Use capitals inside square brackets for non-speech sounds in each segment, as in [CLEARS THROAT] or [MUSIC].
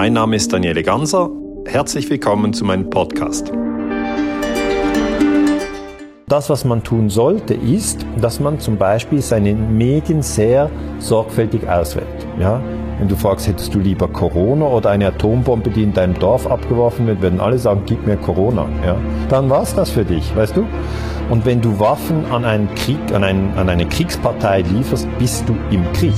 Mein Name ist Daniele Ganser. Herzlich willkommen zu meinem Podcast. Das, was man tun sollte, ist, dass man zum Beispiel seine Medien sehr sorgfältig auswählt. Ja? Wenn du fragst, hättest du lieber Corona oder eine Atombombe, die in deinem Dorf abgeworfen wird, würden alle sagen, gib mir Corona. Ja? Dann war es das für dich, weißt du? Und wenn du Waffen an einen Krieg, an, einen, an eine Kriegspartei lieferst, bist du im Krieg.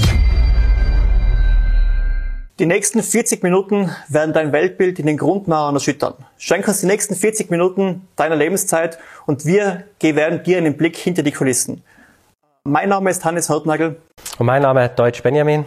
Die nächsten 40 Minuten werden dein Weltbild in den Grundmauern erschüttern. Schenk uns die nächsten 40 Minuten deiner Lebenszeit und wir gewähren dir einen Blick hinter die Kulissen. Mein Name ist Hannes Hartnagel. Und mein Name ist Deutsch Benjamin.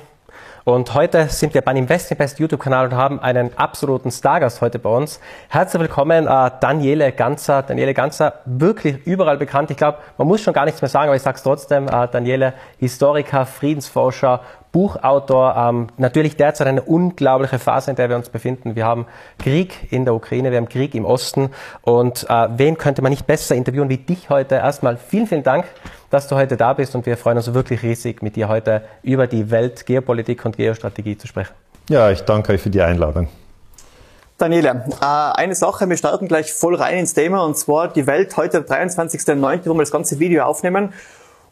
Und heute sind wir beim Investing Best YouTube-Kanal und haben einen absoluten Stargast heute bei uns. Herzlich willkommen, äh, Daniele Ganzer. Daniele Ganzer, wirklich überall bekannt. Ich glaube, man muss schon gar nichts mehr sagen, aber ich sage es trotzdem. Äh, Daniele, Historiker, Friedensforscher, Buchautor. Ähm, natürlich derzeit eine unglaubliche Phase, in der wir uns befinden. Wir haben Krieg in der Ukraine, wir haben Krieg im Osten. Und äh, wen könnte man nicht besser interviewen wie dich heute? Erstmal vielen, vielen Dank, dass du heute da bist und wir freuen uns wirklich riesig, mit dir heute über die Welt, Geopolitik und Geostrategie zu sprechen. Ja, ich danke euch für die Einladung. Daniele, äh, eine Sache, wir starten gleich voll rein ins Thema und zwar die Welt heute, 23.09., wo wir das ganze Video aufnehmen.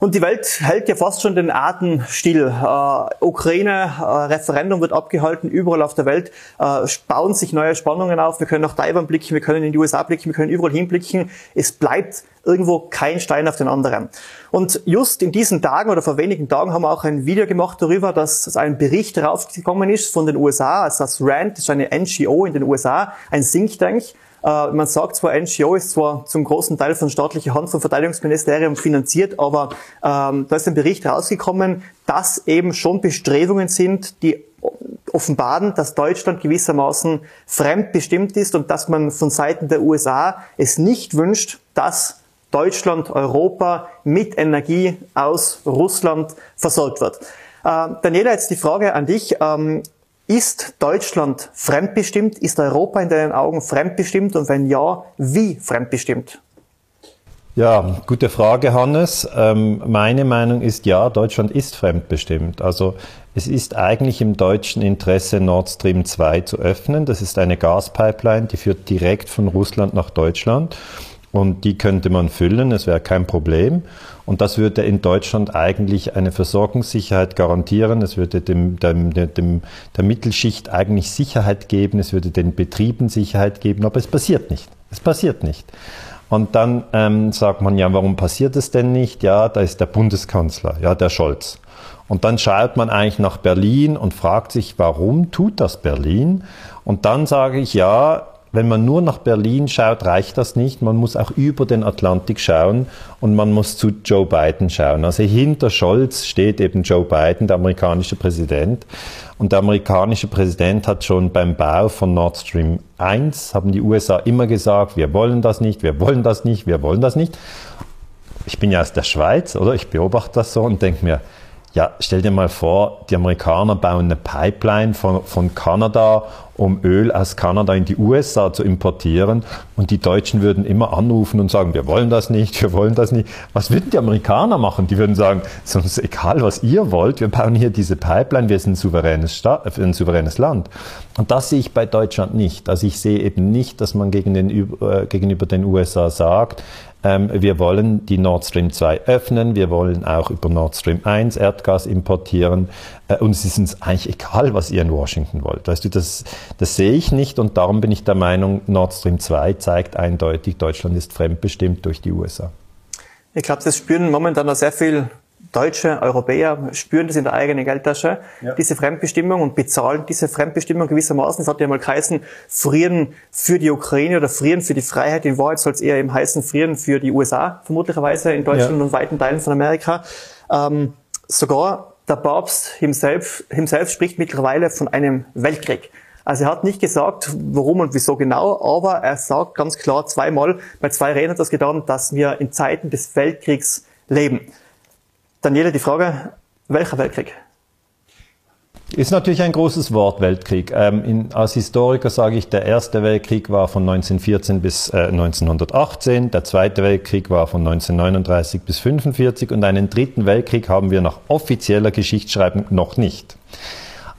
Und die Welt hält ja fast schon den Atem still. Äh, Ukraine, äh, Referendum wird abgehalten, überall auf der Welt äh, bauen sich neue Spannungen auf. Wir können nach Taiwan blicken, wir können in die USA blicken, wir können überall hinblicken. Es bleibt irgendwo kein Stein auf den anderen. Und just in diesen Tagen oder vor wenigen Tagen haben wir auch ein Video gemacht darüber, dass ein Bericht rausgekommen ist von den USA, also das RAND, ist eine NGO in den USA, ein Think Tank, man sagt zwar, NGO ist zwar zum großen Teil von staatlicher Hand vom Verteidigungsministerium finanziert, aber ähm, da ist ein Bericht rausgekommen, dass eben schon Bestrebungen sind, die offenbaren, dass Deutschland gewissermaßen fremdbestimmt ist und dass man von Seiten der USA es nicht wünscht, dass Deutschland, Europa mit Energie aus Russland versorgt wird. Äh, Daniela, jetzt die Frage an dich. Ähm, ist Deutschland fremdbestimmt? Ist Europa in deinen Augen fremdbestimmt? Und wenn ja, wie fremdbestimmt? Ja, gute Frage, Hannes. Ähm, meine Meinung ist ja, Deutschland ist fremdbestimmt. Also es ist eigentlich im deutschen Interesse, Nord Stream 2 zu öffnen. Das ist eine Gaspipeline, die führt direkt von Russland nach Deutschland. Und die könnte man füllen, es wäre kein Problem. Und das würde in Deutschland eigentlich eine Versorgungssicherheit garantieren. Es würde dem, dem, dem, der Mittelschicht eigentlich Sicherheit geben. Es würde den Betrieben Sicherheit geben. Aber es passiert nicht. Es passiert nicht. Und dann ähm, sagt man, ja, warum passiert es denn nicht? Ja, da ist der Bundeskanzler, ja, der Scholz. Und dann schaut man eigentlich nach Berlin und fragt sich, warum tut das Berlin? Und dann sage ich, ja, wenn man nur nach Berlin schaut, reicht das nicht. Man muss auch über den Atlantik schauen und man muss zu Joe Biden schauen. Also hinter Scholz steht eben Joe Biden, der amerikanische Präsident. Und der amerikanische Präsident hat schon beim Bau von Nord Stream 1, haben die USA immer gesagt, wir wollen das nicht, wir wollen das nicht, wir wollen das nicht. Ich bin ja aus der Schweiz, oder? Ich beobachte das so und denke mir, ja, stell dir mal vor, die Amerikaner bauen eine Pipeline von, von Kanada, um Öl aus Kanada in die USA zu importieren. Und die Deutschen würden immer anrufen und sagen, wir wollen das nicht, wir wollen das nicht. Was würden die Amerikaner machen? Die würden sagen, es ist uns egal, was ihr wollt, wir bauen hier diese Pipeline, wir sind ein souveränes, Staat, äh, ein souveränes Land. Und das sehe ich bei Deutschland nicht. Also ich sehe eben nicht, dass man gegen den, äh, gegenüber den USA sagt, wir wollen die Nord Stream 2 öffnen, wir wollen auch über Nord Stream 1 Erdgas importieren äh, und es ist uns eigentlich egal, was ihr in Washington wollt. Weißt du, das, das sehe ich nicht und darum bin ich der Meinung, Nord Stream 2 zeigt eindeutig, Deutschland ist fremdbestimmt durch die USA. Ich glaube, das spüren momentan noch sehr viel Deutsche, Europäer spüren das in der eigenen Geldtasche, ja. diese Fremdbestimmung und bezahlen diese Fremdbestimmung gewissermaßen. Es hat ja mal geheißen, frieren für die Ukraine oder frieren für die Freiheit. In Wahrheit soll es eher eben heißen, frieren für die USA, vermutlicherweise in Deutschland ja. und weiten Teilen von Amerika. Ähm, sogar der Papst himself, himself spricht mittlerweile von einem Weltkrieg. Also er hat nicht gesagt, warum und wieso genau, aber er sagt ganz klar zweimal, bei zwei Reden hat das getan, dass wir in Zeiten des Weltkriegs leben. Daniele, die Frage, welcher Weltkrieg? Ist natürlich ein großes Wort, Weltkrieg. Ähm, in, als Historiker sage ich, der erste Weltkrieg war von 1914 bis äh, 1918, der zweite Weltkrieg war von 1939 bis 1945 und einen dritten Weltkrieg haben wir nach offizieller Geschichtsschreibung noch nicht.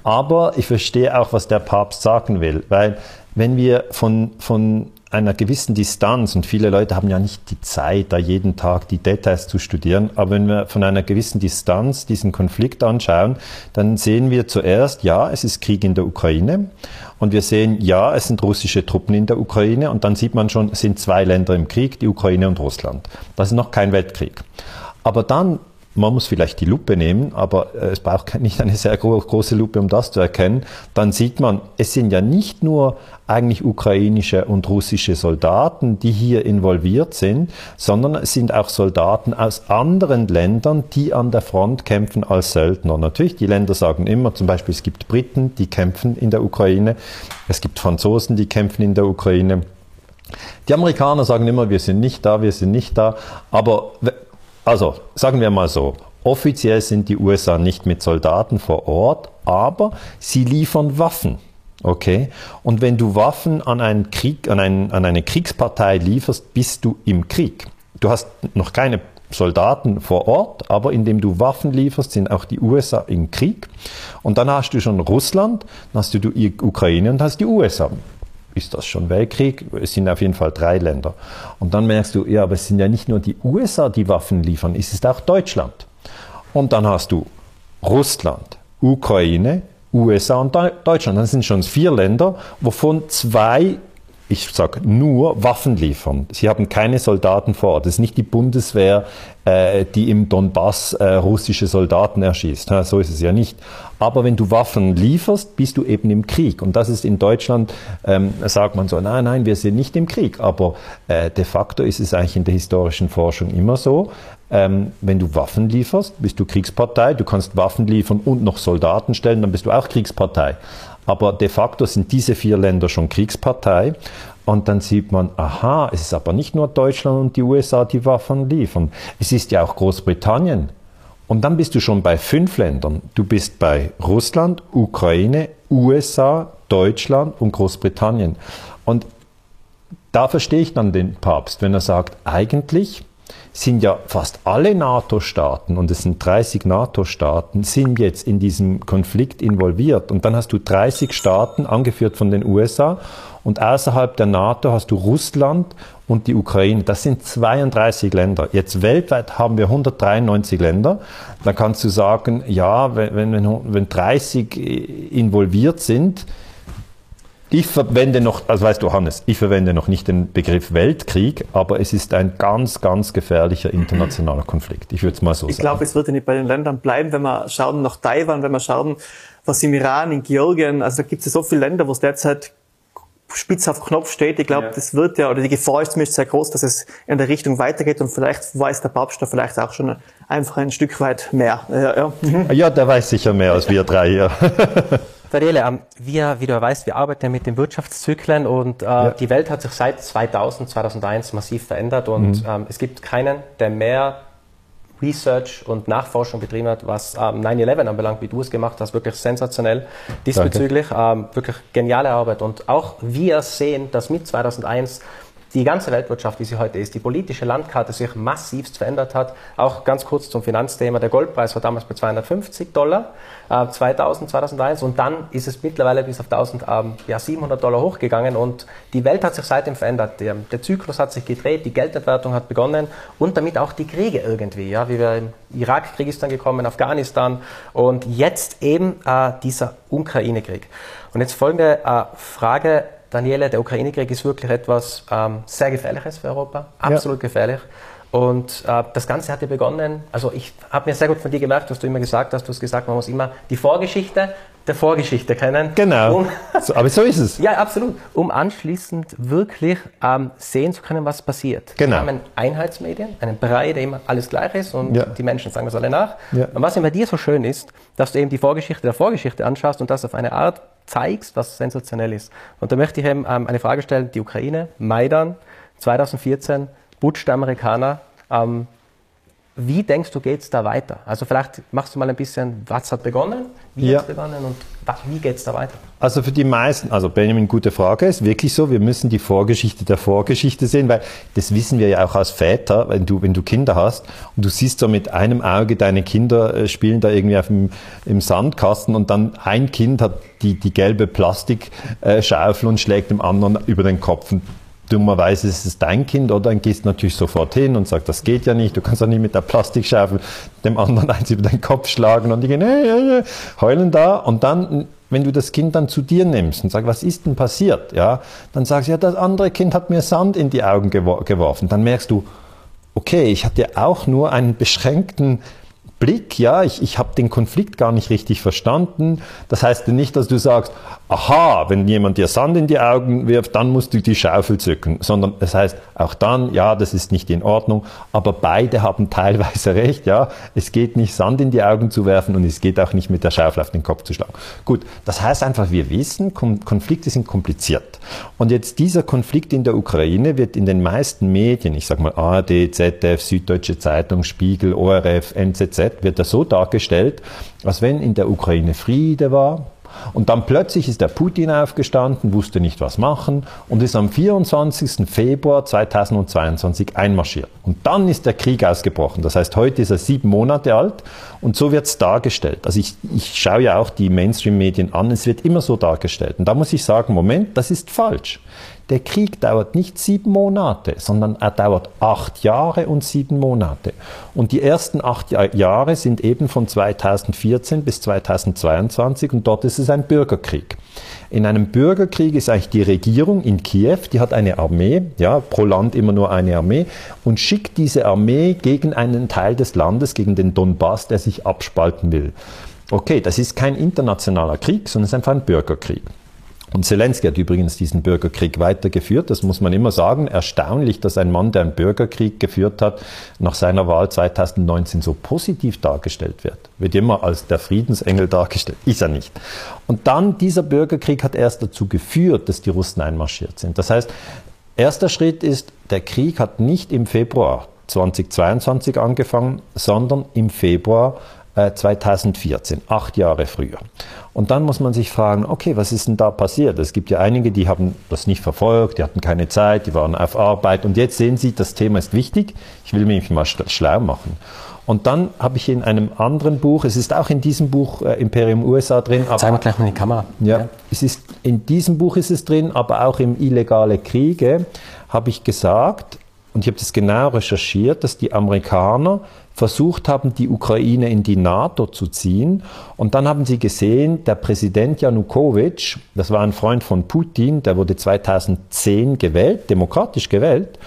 Aber ich verstehe auch, was der Papst sagen will, weil wenn wir von, von einer gewissen Distanz, und viele Leute haben ja nicht die Zeit, da jeden Tag die Details zu studieren, aber wenn wir von einer gewissen Distanz diesen Konflikt anschauen, dann sehen wir zuerst, ja, es ist Krieg in der Ukraine und wir sehen, ja, es sind russische Truppen in der Ukraine und dann sieht man schon, es sind zwei Länder im Krieg, die Ukraine und Russland. Das ist noch kein Weltkrieg. Aber dann man muss vielleicht die Lupe nehmen, aber äh, es braucht nicht eine sehr große Lupe, um das zu erkennen. Dann sieht man, es sind ja nicht nur eigentlich ukrainische und russische Soldaten, die hier involviert sind, sondern es sind auch Soldaten aus anderen Ländern, die an der Front kämpfen als Söldner. Natürlich, die Länder sagen immer, zum Beispiel es gibt Briten, die kämpfen in der Ukraine, es gibt Franzosen, die kämpfen in der Ukraine. Die Amerikaner sagen immer, wir sind nicht da, wir sind nicht da, aber also, sagen wir mal so, offiziell sind die USA nicht mit Soldaten vor Ort, aber sie liefern Waffen. Okay? Und wenn du Waffen an, einen Krieg, an, einen, an eine Kriegspartei lieferst, bist du im Krieg. Du hast noch keine Soldaten vor Ort, aber indem du Waffen lieferst, sind auch die USA im Krieg. Und dann hast du schon Russland, dann hast du die Ukraine und hast die USA ist das schon Weltkrieg? Es sind auf jeden Fall drei Länder. Und dann merkst du, ja, aber es sind ja nicht nur die USA, die Waffen liefern, es ist auch Deutschland. Und dann hast du Russland, Ukraine, USA und Deutschland. Das sind schon vier Länder, wovon zwei ich sage nur Waffen liefern. Sie haben keine Soldaten vor Ort. Es ist nicht die Bundeswehr, äh, die im Donbass äh, russische Soldaten erschießt. Ja, so ist es ja nicht. Aber wenn du Waffen lieferst, bist du eben im Krieg. Und das ist in Deutschland, ähm, sagt man so, nein, nein, wir sind nicht im Krieg. Aber äh, de facto ist es eigentlich in der historischen Forschung immer so. Ähm, wenn du Waffen lieferst, bist du Kriegspartei. Du kannst Waffen liefern und noch Soldaten stellen, dann bist du auch Kriegspartei. Aber de facto sind diese vier Länder schon Kriegspartei. Und dann sieht man, aha, es ist aber nicht nur Deutschland und die USA, die Waffen liefern. Es ist ja auch Großbritannien. Und dann bist du schon bei fünf Ländern. Du bist bei Russland, Ukraine, USA, Deutschland und Großbritannien. Und da verstehe ich dann den Papst, wenn er sagt, eigentlich sind ja fast alle NATO-Staaten, und es sind 30 NATO-Staaten, sind jetzt in diesem Konflikt involviert. Und dann hast du 30 Staaten, angeführt von den USA, und außerhalb der NATO hast du Russland und die Ukraine. Das sind 32 Länder. Jetzt weltweit haben wir 193 Länder. Da kannst du sagen, ja, wenn, wenn, wenn 30 involviert sind, ich verwende noch, also weißt du, Hannes, ich verwende noch nicht den Begriff Weltkrieg, aber es ist ein ganz, ganz gefährlicher internationaler Konflikt. Ich würde es mal so ich sagen. Ich glaube, es wird ja nicht bei den Ländern bleiben, wenn wir schauen nach Taiwan, wenn wir schauen, was im Iran, in Georgien, also da gibt es ja so viele Länder, wo es derzeit spitz auf Knopf steht. Ich glaube, ja. das wird ja, oder die Gefahr ist zumindest sehr groß, dass es in der Richtung weitergeht und vielleicht weiß der Papst da vielleicht auch schon einfach ein Stück weit mehr. Ja, ja. ja der weiß sicher mehr als wir drei hier. [LAUGHS] Daniele, ähm, wir, wie du weißt, wir arbeiten mit den Wirtschaftszyklen und äh, ja. die Welt hat sich seit 2000, 2001 massiv verändert und mhm. ähm, es gibt keinen, der mehr Research und Nachforschung betrieben hat, was ähm, 9-11 anbelangt, wie du es gemacht hast, wirklich sensationell diesbezüglich, ähm, wirklich geniale Arbeit und auch wir sehen, dass mit 2001 die ganze Weltwirtschaft, wie sie heute ist, die politische Landkarte sich massivst verändert hat. Auch ganz kurz zum Finanzthema. Der Goldpreis war damals bei 250 Dollar, äh, 2000, 2001 und dann ist es mittlerweile bis auf 1000, ähm, ja, 700 Dollar hochgegangen und die Welt hat sich seitdem verändert. Der, der, Zyklus hat sich gedreht, die Geldentwertung hat begonnen und damit auch die Kriege irgendwie, ja, wie wir im Irakkrieg ist dann gekommen, Afghanistan und jetzt eben äh, dieser Ukraine-Krieg. Und jetzt folgende äh, Frage Daniele, der Ukraine-Krieg ist wirklich etwas ähm, sehr Gefährliches für Europa, absolut ja. gefährlich. Und äh, das Ganze hat ja begonnen, also ich habe mir sehr gut von dir gemerkt, was du immer gesagt hast, du hast gesagt, man muss immer die Vorgeschichte der Vorgeschichte kennen. Genau, um, so, aber so ist es. [LAUGHS] ja, absolut, um anschließend wirklich ähm, sehen zu können, was passiert. Genau. Wir haben Einheitsmedien, einen Brei, der immer alles gleich ist und ja. die Menschen sagen das alle nach. Ja. Und was immer dir so schön ist, dass du eben die Vorgeschichte der Vorgeschichte anschaust und das auf eine Art zeigst, was sensationell ist. Und da möchte ich eben ähm, eine Frage stellen, die Ukraine, Maidan, 2014, Butch der Amerikaner, ähm, Wie denkst du, geht es da weiter? Also vielleicht machst du mal ein bisschen, was hat begonnen, wie Ja. hat es begonnen und was, wie geht es da weiter? Also für die meisten, also Benjamin, gute Frage, ist wirklich so, wir müssen die Vorgeschichte der Vorgeschichte sehen, weil das wissen wir ja auch als Väter, wenn du, wenn du Kinder hast und du siehst so mit einem Auge deine Kinder äh, spielen da irgendwie auf dem, im Sandkasten und dann ein Kind hat die, die gelbe Plastikschaufel und schlägt dem anderen über den Kopf. Und dummerweise ist es dein Kind, oder? Dann gehst du natürlich sofort hin und sagst, das geht ja nicht, du kannst doch nicht mit der Plastikschaufel dem anderen [LAUGHS] eins über den Kopf schlagen und die gehen, hey, hey, heulen da und dann, wenn du das Kind dann zu dir nimmst und sagst, was ist denn passiert, ja, dann sagst du, ja, das andere Kind hat mir Sand in die Augen gewor geworfen. Dann merkst du, okay, ich hatte auch nur einen beschränkten Blick, ja, ich, ich habe den Konflikt gar nicht richtig verstanden. Das heißt nicht, dass du sagst, aha, wenn jemand dir Sand in die Augen wirft, dann musst du die Schaufel zücken, sondern es heißt auch dann, ja, das ist nicht in Ordnung, aber beide haben teilweise [LAUGHS] recht, ja, es geht nicht Sand in die Augen zu werfen und es geht auch nicht mit der Schaufel auf den Kopf zu schlagen. Gut, das heißt einfach, wir wissen, Kon Konflikte sind kompliziert. Und jetzt dieser Konflikt in der Ukraine wird in den meisten Medien, ich sag mal ARD, ZDF, Süddeutsche Zeitung, Spiegel, ORF, NZZ, wird er so dargestellt, als wenn in der Ukraine Friede war, und dann plötzlich ist der Putin aufgestanden, wusste nicht was machen und ist am 24. Februar 2022 einmarschiert. Und dann ist der Krieg ausgebrochen. Das heißt, heute ist er sieben Monate alt und so wird es dargestellt. Also ich, ich schaue ja auch die Mainstream-Medien an, es wird immer so dargestellt. Und da muss ich sagen, Moment, das ist falsch. Der Krieg dauert nicht sieben Monate, sondern er dauert acht Jahre und sieben Monate. Und die ersten acht Ja- Jahre sind eben von 2014 bis 2022 und dort ist es ein Bürgerkrieg. In einem Bürgerkrieg ist eigentlich die Regierung in Kiew, die hat eine Armee, ja, pro Land immer nur eine Armee, und schickt diese Armee gegen einen Teil des Landes, gegen den Donbass, der sich abspalten will. Okay, das ist kein internationaler Krieg, sondern es ist einfach ein Bürgerkrieg. Und Zelensky hat übrigens diesen Bürgerkrieg weitergeführt. Das muss man immer sagen. Erstaunlich, dass ein Mann, der einen Bürgerkrieg geführt hat, nach seiner Wahl 2019 so positiv dargestellt wird. Wird immer als der Friedensengel dargestellt. Ist er nicht. Und dann, dieser Bürgerkrieg hat erst dazu geführt, dass die Russen einmarschiert sind. Das heißt, erster Schritt ist, der Krieg hat nicht im Februar 2022 angefangen, sondern im Februar äh, 2014, acht Jahre früher. Und dann muss man sich fragen, okay, was ist denn da passiert? Es gibt ja einige, die haben das nicht verfolgt, die hatten keine Zeit, die waren auf Arbeit und jetzt sehen sie, das Thema ist wichtig, ich will mich mal sch- schlau machen. Und dann habe ich in einem anderen Buch, es ist auch in diesem Buch äh, Imperium USA drin, aber Zeigen wir gleich mal in die Kamera. ja, es ist, in diesem Buch ist es drin, aber auch im Illegale Kriege habe ich gesagt, und ich habe das genau recherchiert, dass die Amerikaner versucht haben, die Ukraine in die NATO zu ziehen. Und dann haben sie gesehen, der Präsident Janukowitsch, das war ein Freund von Putin, der wurde 2010 gewählt, demokratisch gewählt,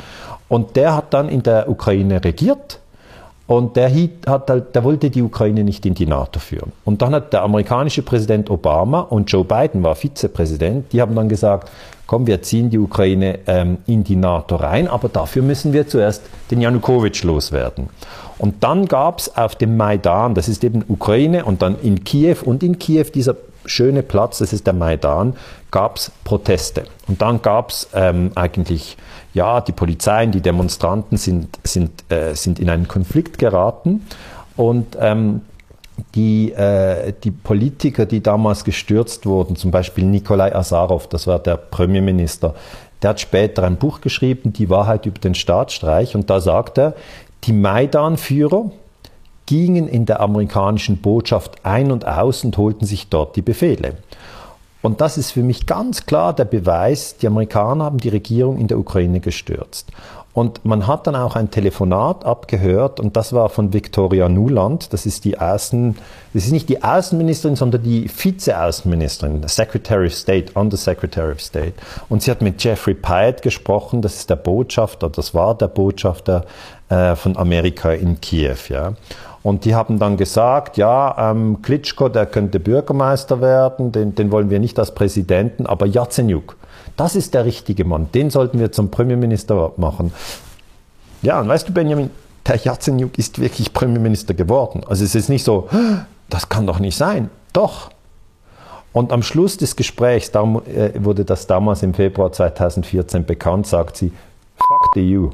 und der hat dann in der Ukraine regiert. Und der, hat halt, der wollte die Ukraine nicht in die NATO führen. Und dann hat der amerikanische Präsident Obama und Joe Biden war Vizepräsident, die haben dann gesagt, komm, wir ziehen die Ukraine ähm, in die NATO rein, aber dafür müssen wir zuerst den Janukowitsch loswerden. Und dann gab es auf dem Maidan, das ist eben Ukraine, und dann in Kiew. Und in Kiew dieser schöne Platz, das ist der Maidan, gab es Proteste. Und dann gab es ähm, eigentlich, ja, die Polizei, die Demonstranten sind, sind, äh, sind in einen Konflikt geraten. Und ähm, die, äh, die Politiker, die damals gestürzt wurden, zum Beispiel Nikolai Azarov, das war der Premierminister, der hat später ein Buch geschrieben, Die Wahrheit über den Staatsstreich, und da sagt er, die Maidan-Führer gingen in der amerikanischen Botschaft ein und aus und holten sich dort die Befehle. Und das ist für mich ganz klar der Beweis, die Amerikaner haben die Regierung in der Ukraine gestürzt. Und man hat dann auch ein Telefonat abgehört und das war von Victoria Nuland, das ist die Außen, das ist nicht die Außenministerin, sondern die Vize-Außenministerin, Secretary of State, Undersecretary of State. Und sie hat mit Jeffrey Pyatt gesprochen, das ist der Botschafter, das war der Botschafter äh, von Amerika in Kiew, ja. Und die haben dann gesagt, ja, ähm, Klitschko, der könnte Bürgermeister werden, den, den wollen wir nicht als Präsidenten, aber Yatsenyuk, das ist der richtige Mann, den sollten wir zum Premierminister machen. Ja, und weißt du, Benjamin, der Yatsenyuk ist wirklich Premierminister geworden. Also es ist nicht so, das kann doch nicht sein. Doch. Und am Schluss des Gesprächs, darum äh, wurde das damals im Februar 2014 bekannt, sagt sie, fuck the EU.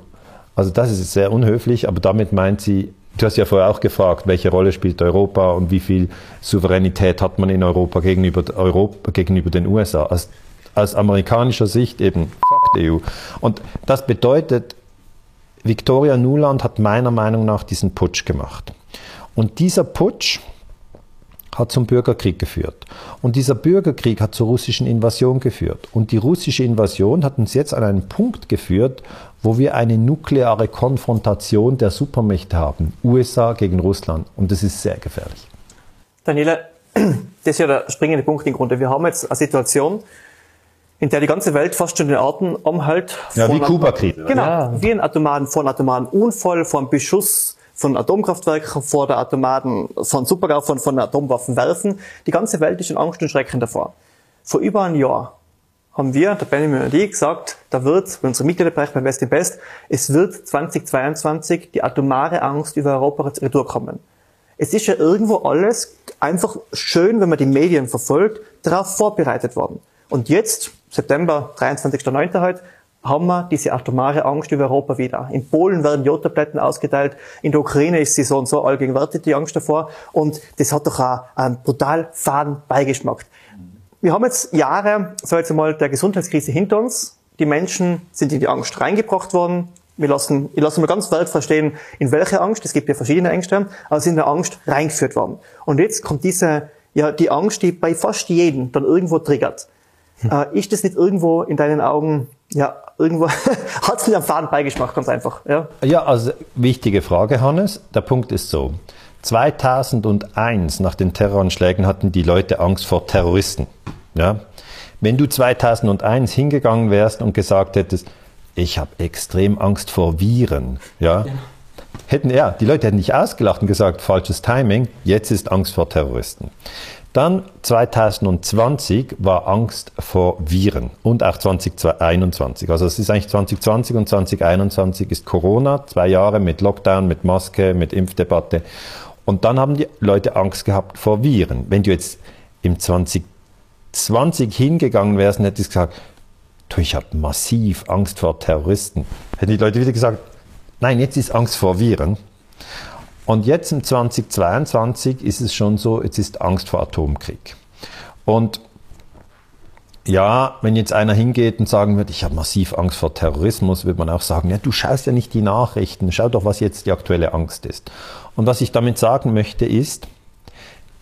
Also das ist sehr unhöflich, aber damit meint sie, Du hast ja vorher auch gefragt, welche Rolle spielt Europa und wie viel Souveränität hat man in Europa gegenüber, Europa, gegenüber den USA. Aus, aus amerikanischer Sicht eben, fuck die EU. Und das bedeutet, Victoria Nuland hat meiner Meinung nach diesen Putsch gemacht. Und dieser Putsch hat zum Bürgerkrieg geführt. Und dieser Bürgerkrieg hat zur russischen Invasion geführt. Und die russische Invasion hat uns jetzt an einen Punkt geführt, wo wir eine nukleare Konfrontation der Supermächte haben. USA gegen Russland. Und das ist sehr gefährlich. Daniela, [CLEARS THROAT] das ist ja der springende Punkt im Grunde. Wir haben jetzt eine Situation, in der die ganze Welt fast schon den Atem anhält. Ja, wie Kuba-Krieg. Genau, ja. wie ein atomaren, von atomaren Unfall, von Beschuss von Atomkraftwerken vor der Atomaten, von Supergau, von, von Atomwaffen werfen. Die ganze Welt ist in Angst und Schrecken davor. Vor über einem Jahr haben wir, der Benjamin und ich, gesagt, da wird, bei unserem Mitgliederbereich beim Best in Best, es wird 2022 die atomare Angst über Europa retour kommen. Es ist ja irgendwo alles einfach schön, wenn man die Medien verfolgt, darauf vorbereitet worden. Und jetzt, September, 23.09. heute, haben wir diese atomare Angst über Europa wieder. In Polen werden Jodtabletten ausgeteilt, in der Ukraine ist sie so und so allgegenwärtig, die Angst davor. Und das hat doch auch einen brutal faden Beigeschmack. Wir haben jetzt Jahre, so jetzt einmal, der Gesundheitskrise hinter uns. Die Menschen sind in die Angst reingebracht worden. Wir lassen, ich lasse mal ganz weit verstehen, in welche Angst, es gibt ja verschiedene Ängste, aber sind in der Angst reingeführt worden. Und jetzt kommt diese, ja, die Angst, die bei fast jedem dann irgendwo triggert. Äh, ist das nicht irgendwo in deinen Augen, ja, irgendwo hat es mir am Faden Beigeschmack, ganz einfach. Ja? ja, also wichtige Frage, Hannes. Der Punkt ist so. 2001 nach den Terroranschlägen hatten die Leute Angst vor Terroristen. Ja? Wenn du 2001 hingegangen wärst und gesagt hättest, ich habe extrem Angst vor Viren, ja, hätten ja, die Leute hätten dich ausgelacht und gesagt, falsches Timing, jetzt ist Angst vor Terroristen. Dann 2020 war Angst vor Viren und auch 2021. Also es ist eigentlich 2020 und 2021 ist Corona, zwei Jahre mit Lockdown, mit Maske, mit Impfdebatte. Und dann haben die Leute Angst gehabt vor Viren. Wenn du jetzt im 2020 hingegangen wärst und hättest gesagt, du, ich habe massiv Angst vor Terroristen, hätten die Leute wieder gesagt, nein, jetzt ist Angst vor Viren. Und jetzt im 2022 ist es schon so, jetzt ist Angst vor Atomkrieg. Und ja, wenn jetzt einer hingeht und sagen wird, ich habe massiv Angst vor Terrorismus, wird man auch sagen, ja, du schaust ja nicht die Nachrichten, schau doch, was jetzt die aktuelle Angst ist. Und was ich damit sagen möchte ist,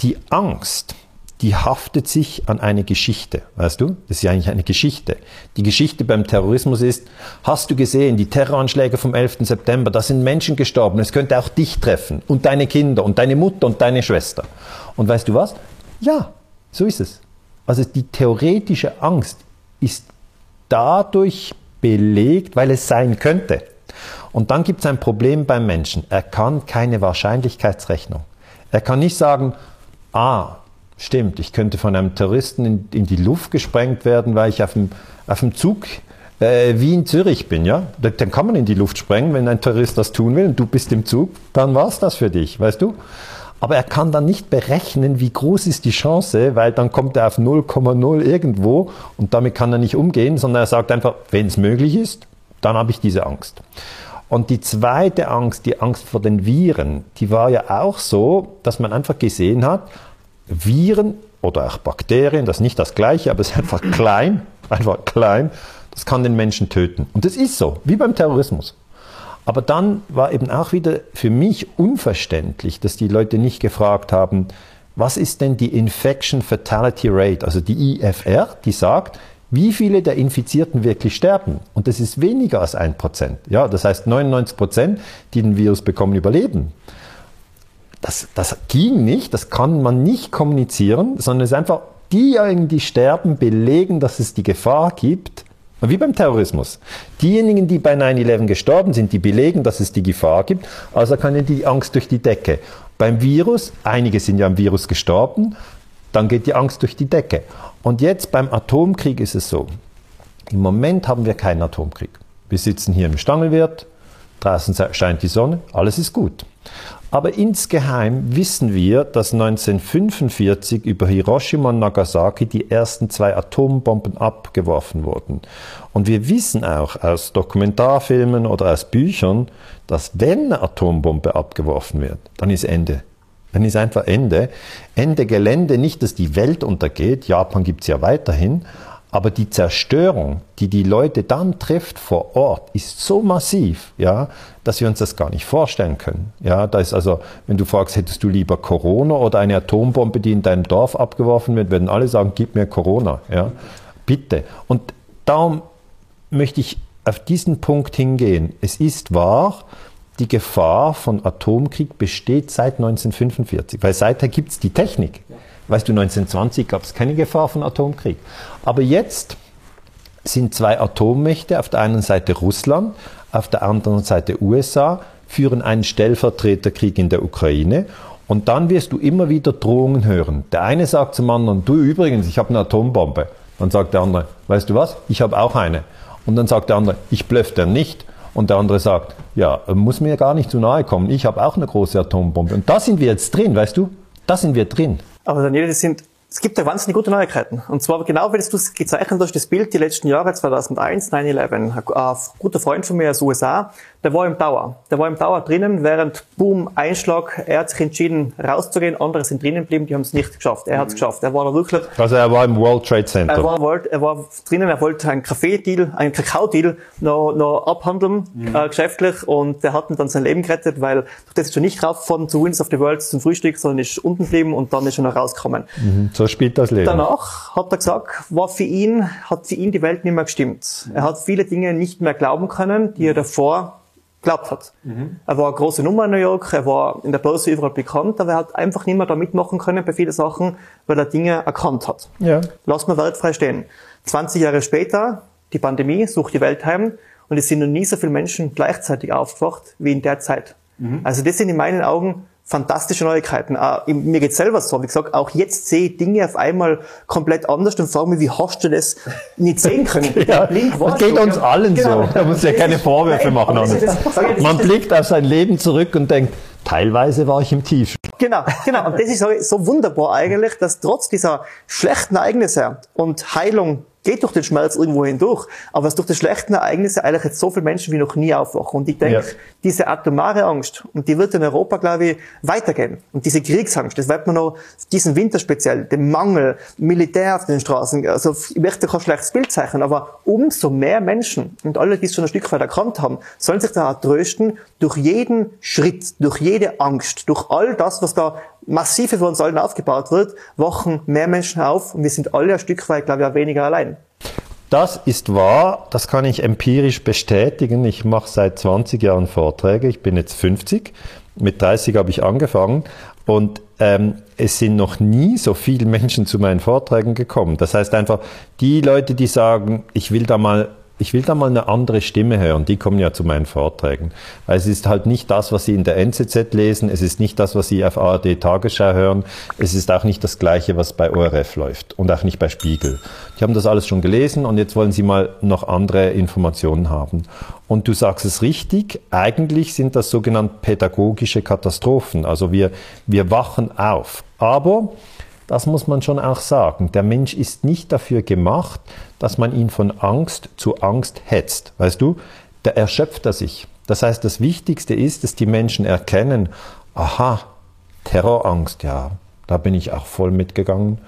die Angst, die haftet sich an eine Geschichte, weißt du? Das ist ja eigentlich eine Geschichte. Die Geschichte beim Terrorismus ist, hast du gesehen, die Terroranschläge vom 11. September, da sind Menschen gestorben, es könnte auch dich treffen und deine Kinder und deine Mutter und deine Schwester. Und weißt du was? Ja, so ist es. Also die theoretische Angst ist dadurch belegt, weil es sein könnte. Und dann gibt es ein Problem beim Menschen. Er kann keine Wahrscheinlichkeitsrechnung. Er kann nicht sagen, ah, Stimmt, ich könnte von einem Terroristen in, in die Luft gesprengt werden, weil ich auf dem, auf dem Zug äh, Wien-Zürich bin, ja? Dann kann man in die Luft sprengen, wenn ein Terrorist das tun will und du bist im Zug, dann war es das für dich, weißt du? Aber er kann dann nicht berechnen, wie groß ist die Chance, weil dann kommt er auf 0,0 irgendwo und damit kann er nicht umgehen, sondern er sagt einfach, wenn es möglich ist, dann habe ich diese Angst. Und die zweite Angst, die Angst vor den Viren, die war ja auch so, dass man einfach gesehen hat, Viren oder auch Bakterien, das ist nicht das gleiche, aber es ist einfach [LAUGHS] klein, einfach klein, das kann den Menschen töten. Und das ist so, wie beim Terrorismus. Aber dann war eben auch wieder für mich unverständlich, dass die Leute nicht gefragt haben, was ist denn die Infection Fatality Rate, also die IFR, die sagt, wie viele der Infizierten wirklich sterben. Und das ist weniger als ein Prozent. Ja, das heißt 99 Prozent, die den Virus bekommen, überleben das, das ging nicht, das kann man nicht kommunizieren, sondern es ist einfach, diejenigen, die sterben, belegen, dass es die Gefahr gibt, wie beim Terrorismus. Diejenigen, die bei 9-11 gestorben sind, die belegen, dass es die Gefahr gibt, also kann die Angst durch die Decke. Beim Virus, einige sind ja am Virus gestorben, dann geht die Angst durch die Decke. Und jetzt beim Atomkrieg ist es so, im Moment haben wir keinen Atomkrieg. Wir sitzen hier im Stangelwirt, draußen scheint die Sonne, alles ist gut. Aber insgeheim wissen wir, dass 1945 über Hiroshima und Nagasaki die ersten zwei Atombomben abgeworfen wurden. Und wir wissen auch aus Dokumentarfilmen oder aus Büchern, dass wenn eine Atombombe abgeworfen wird, dann ist Ende. Dann ist einfach Ende. Ende Gelände, nicht, dass die Welt untergeht, Japan gibt es ja weiterhin, aber die Zerstörung, die die Leute dann trifft vor Ort, ist so massiv, ja, dass wir uns das gar nicht vorstellen können. Ja, da ist also, wenn du fragst, hättest du lieber Corona oder eine Atombombe, die in deinem Dorf abgeworfen wird, würden alle sagen, gib mir Corona, ja, bitte. Und darum möchte ich auf diesen Punkt hingehen. Es ist wahr, die Gefahr von Atomkrieg besteht seit 1945, weil seither gibt es die Technik. Weißt du, 1920 gab es keine Gefahr von Atomkrieg. Aber jetzt sind zwei Atommächte, auf der einen Seite Russland, auf der anderen Seite USA, führen einen Stellvertreterkrieg in der Ukraine. Und dann wirst du immer wieder Drohungen hören. Der eine sagt zum anderen, du übrigens, ich habe eine Atombombe. Dann sagt der andere, weißt du was, ich habe auch eine. Und dann sagt der andere, ich blöff dir nicht. Und der andere sagt, ja, muss mir gar nicht zu nahe kommen, ich habe auch eine große Atombombe. Und da sind wir jetzt drin, weißt du? Da sind wir drin. Aber Daniele, das sind es gibt da wahnsinnig gute Neuigkeiten. Und zwar genau, wie du es gezeichnet hast, das Bild die letzten Jahre, 2001, 9-11. Ein guter Freund von mir aus den USA, der war im Tower. Der war im Tower drinnen, während Boom, Einschlag, er hat sich entschieden, rauszugehen, andere sind drinnen geblieben, die haben es nicht geschafft. Er hat es mhm. geschafft. Er war da wirklich... Also er war im World Trade Center. Er war, er war drinnen, er wollte einen Kaffee-Deal, einen Kakao-Deal noch, noch abhandeln, mhm. äh, geschäftlich, und der hat dann sein Leben gerettet, weil das ist schon nicht rauf von zu Wins of the World zum Frühstück, sondern ist unten geblieben und dann ist er noch rausgekommen. Mhm. So spielt das Leben. Danach hat er gesagt, war für ihn, hat für ihn die Welt nicht mehr gestimmt. Er hat viele Dinge nicht mehr glauben können, die er davor glaubt hat. Mhm. Er war eine große Nummer in New York, er war in der Börse überall bekannt, aber er hat einfach nicht mehr da mitmachen können bei vielen Sachen, weil er Dinge erkannt hat. Ja. Lass mal weltfrei stehen. 20 Jahre später, die Pandemie sucht die Welt heim und es sind noch nie so viele Menschen gleichzeitig aufgewacht wie in der Zeit. Mhm. Also das sind in meinen Augen fantastische Neuigkeiten. Uh, mir geht's selber so. Wie gesagt, auch jetzt sehe ich Dinge auf einmal komplett anders und frage mich, wie hast du das nicht sehen können? [LAUGHS] ja, das geht uns allen genau. so. Da muss ja keine Vorwürfe machen. Das, Man blickt auf sein Leben zurück und denkt, teilweise war ich im Tief. Genau, genau. Und das ist so wunderbar eigentlich, dass trotz dieser schlechten Ereignisse und Heilung geht durch den Schmerz irgendwo hindurch, aber es durch die schlechten Ereignisse eigentlich jetzt so viele Menschen wie noch nie aufwachen. Und ich denke, ja. diese atomare Angst, und die wird in Europa, glaube ich, weitergehen. Und diese Kriegsangst, das wird man noch diesen Winter speziell, den Mangel, Militär auf den Straßen, also ich möchte kein schlechtes Bild zeichnen, aber umso mehr Menschen und alle, die es schon ein Stück weit erkannt haben, sollen sich da trösten durch jeden Schritt, durch jede Angst, durch all das, was da massive für uns aufgebaut wird, wachen mehr Menschen auf und wir sind alle ein Stück weit, glaube ich, auch weniger allein. Das ist wahr, das kann ich empirisch bestätigen. Ich mache seit 20 Jahren Vorträge, ich bin jetzt 50, mit 30 habe ich angefangen und ähm, es sind noch nie so viele Menschen zu meinen Vorträgen gekommen. Das heißt einfach, die Leute, die sagen, ich will da mal ich will da mal eine andere Stimme hören. Die kommen ja zu meinen Vorträgen. Weil es ist halt nicht das, was Sie in der NZZ lesen. Es ist nicht das, was Sie auf ARD Tagesschau hören. Es ist auch nicht das Gleiche, was bei ORF läuft. Und auch nicht bei Spiegel. Die haben das alles schon gelesen und jetzt wollen Sie mal noch andere Informationen haben. Und du sagst es richtig. Eigentlich sind das sogenannte pädagogische Katastrophen. Also wir, wir wachen auf. Aber das muss man schon auch sagen. Der Mensch ist nicht dafür gemacht, dass man ihn von Angst zu Angst hetzt. Weißt du, da erschöpft er sich. Das heißt, das Wichtigste ist, dass die Menschen erkennen, aha, Terrorangst, ja, da bin ich auch voll mitgegangen.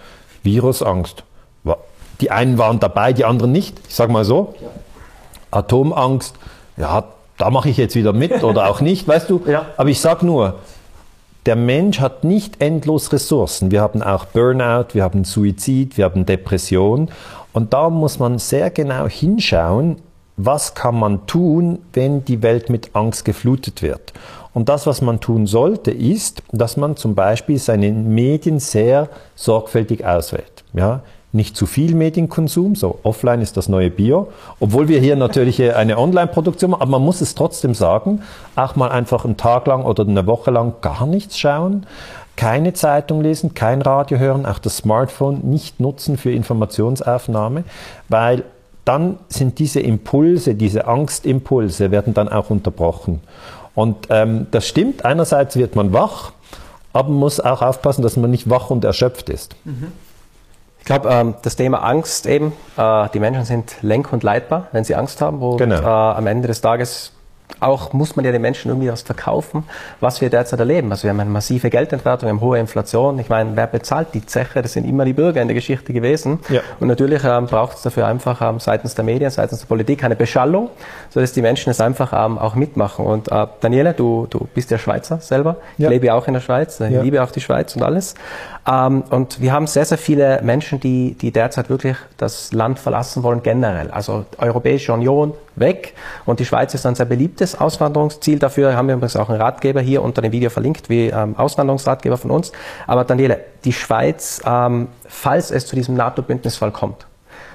Virusangst, die einen waren dabei, die anderen nicht. Ich sage mal so. Atomangst, ja, da mache ich jetzt wieder mit oder auch nicht, weißt du. Ja. Aber ich sage nur, der Mensch hat nicht endlos Ressourcen. Wir haben auch Burnout, wir haben Suizid, wir haben Depression. Und da muss man sehr genau hinschauen, was kann man tun, wenn die Welt mit Angst geflutet wird. Und das, was man tun sollte, ist, dass man zum Beispiel seine Medien sehr sorgfältig auswählt. Ja? Nicht zu viel Medienkonsum, so offline ist das neue Bio, obwohl wir hier natürlich eine Online-Produktion machen, aber man muss es trotzdem sagen, auch mal einfach einen Tag lang oder eine Woche lang gar nichts schauen, keine Zeitung lesen, kein Radio hören, auch das Smartphone nicht nutzen für Informationsaufnahme, weil dann sind diese Impulse, diese Angstimpulse werden dann auch unterbrochen. Und ähm, das stimmt, einerseits wird man wach, aber man muss auch aufpassen, dass man nicht wach und erschöpft ist. Mhm. Ich glaube, ähm, das Thema Angst eben, äh, die Menschen sind lenk- und leitbar, wenn sie Angst haben. Und genau. äh, am Ende des Tages auch muss man ja den Menschen irgendwie was verkaufen, was wir derzeit erleben. Also wir haben eine massive Geldentwertung, wir haben hohe Inflation. Ich meine, wer bezahlt die Zeche? Das sind immer die Bürger in der Geschichte gewesen. Ja. Und natürlich ähm, braucht es dafür einfach ähm, seitens der Medien, seitens der Politik eine Beschallung, sodass die Menschen es einfach ähm, auch mitmachen. Und äh, Daniele, du, du bist ja Schweizer selber. Ich ja. lebe ja auch in der Schweiz. Ich ja. liebe auch die Schweiz und alles. Ähm, und wir haben sehr, sehr viele Menschen, die, die derzeit wirklich das Land verlassen wollen, generell. Also Europäische Union weg. Und die Schweiz ist ein sehr beliebtes Auswanderungsziel. Dafür haben wir übrigens auch einen Ratgeber hier unter dem Video verlinkt, wie ähm, Auswanderungsratgeber von uns. Aber Daniele, die Schweiz, ähm, falls es zu diesem NATO-Bündnisfall kommt,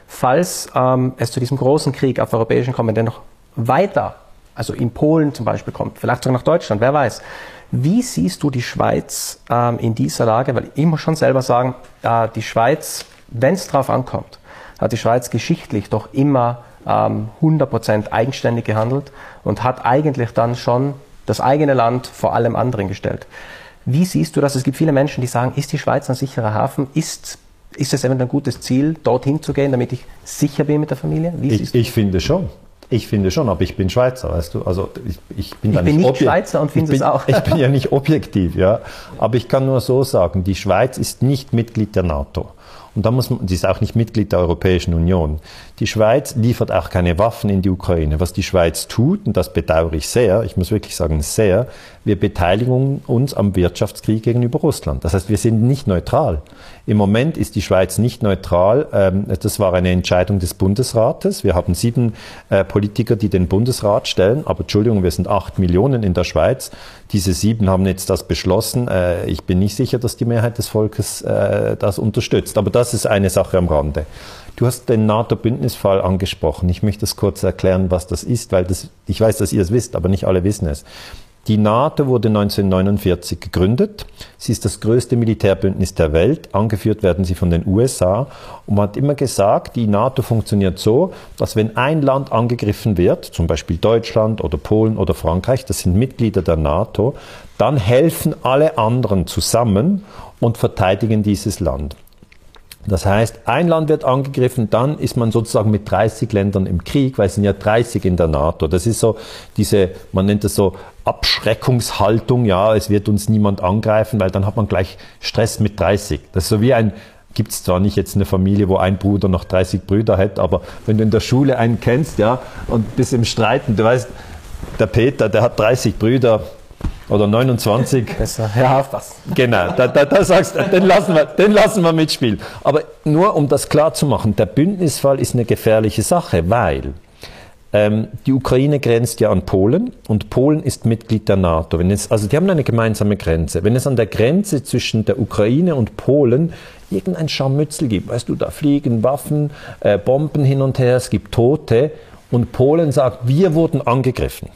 falls ähm, es zu diesem großen Krieg auf europäischen Kontinent noch weiter, also in Polen zum Beispiel kommt, vielleicht sogar nach Deutschland, wer weiß, wie siehst du die Schweiz ähm, in dieser Lage? Weil ich muss schon selber sagen, äh, die Schweiz, wenn es drauf ankommt, hat die Schweiz geschichtlich doch immer ähm, 100% eigenständig gehandelt und hat eigentlich dann schon das eigene Land vor allem anderen gestellt. Wie siehst du das? Es gibt viele Menschen, die sagen, ist die Schweiz ein sicherer Hafen? Ist, ist es eventuell ein gutes Ziel, dorthin zu gehen, damit ich sicher bin mit der Familie? Wie ich, ich finde schon. Ich finde schon, aber ich bin Schweizer, weißt du. Also ich, ich bin, ich bin nicht, nicht Schweizer und finde es auch. [LAUGHS] ich bin ja nicht objektiv, ja. Aber ich kann nur so sagen, die Schweiz ist nicht Mitglied der NATO. Und da muss man, sie ist auch nicht Mitglied der Europäischen Union. Die Schweiz liefert auch keine Waffen in die Ukraine. Was die Schweiz tut, und das bedauere ich sehr, ich muss wirklich sagen sehr, wir beteiligen uns am Wirtschaftskrieg gegenüber Russland. Das heißt, wir sind nicht neutral. Im Moment ist die Schweiz nicht neutral. Ähm, das war eine Entscheidung des Bundesrates. Wir haben sieben äh, Politiker, die den Bundesrat stellen. Aber Entschuldigung, wir sind acht Millionen in der Schweiz. Diese sieben haben jetzt das beschlossen. Äh, ich bin nicht sicher, dass die Mehrheit des Volkes äh, das unterstützt. Aber das ist eine Sache am Rande. Du hast den NATO-Bündnisfall angesprochen. Ich möchte das kurz erklären, was das ist, weil das, ich weiß, dass ihr es wisst, aber nicht alle wissen es. Die NATO wurde 1949 gegründet. Sie ist das größte Militärbündnis der Welt. Angeführt werden sie von den USA. Und man hat immer gesagt, die NATO funktioniert so, dass wenn ein Land angegriffen wird, zum Beispiel Deutschland oder Polen oder Frankreich, das sind Mitglieder der NATO, dann helfen alle anderen zusammen und verteidigen dieses Land. Das heißt, ein Land wird angegriffen, dann ist man sozusagen mit 30 Ländern im Krieg, weil es sind ja 30 in der NATO. Das ist so diese, man nennt das so Abschreckungshaltung, ja, es wird uns niemand angreifen, weil dann hat man gleich Stress mit 30. Das ist so wie ein, gibt es zwar nicht jetzt eine Familie, wo ein Bruder noch 30 Brüder hat, aber wenn du in der Schule einen kennst, ja, und bist im Streiten, du weißt, der Peter, der hat 30 Brüder, oder 29. [LAUGHS] Besser, ja, fast. Genau, da, da, da sagst den lassen, wir, den lassen wir mitspielen. Aber nur um das klar zu machen, der Bündnisfall ist eine gefährliche Sache, weil ähm, die Ukraine grenzt ja an Polen und Polen ist Mitglied der NATO. Wenn es, also die haben eine gemeinsame Grenze. Wenn es an der Grenze zwischen der Ukraine und Polen irgendein Scharmützel gibt, weißt du, da fliegen Waffen, äh, Bomben hin und her, es gibt Tote und Polen sagt, wir wurden angegriffen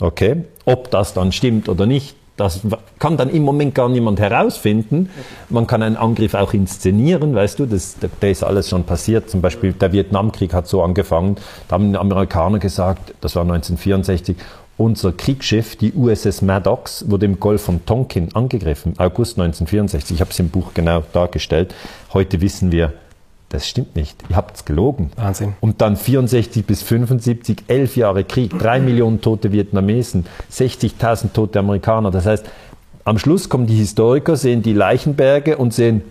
Okay? Ob das dann stimmt oder nicht, das kann dann im Moment gar niemand herausfinden. Man kann einen Angriff auch inszenieren, weißt du, das, das ist alles schon passiert. Zum Beispiel der Vietnamkrieg hat so angefangen. Da haben die Amerikaner gesagt, das war 1964, unser Kriegsschiff, die USS Maddox, wurde im Golf von Tonkin angegriffen, August 1964. Ich habe es im Buch genau dargestellt. Heute wissen wir, das stimmt nicht. Ihr habt es gelogen. Wahnsinn. Und dann 64 bis 75, elf Jahre Krieg, drei Millionen tote Vietnamesen, 60.000 tote Amerikaner. Das heißt, am Schluss kommen die Historiker, sehen die Leichenberge und sehen,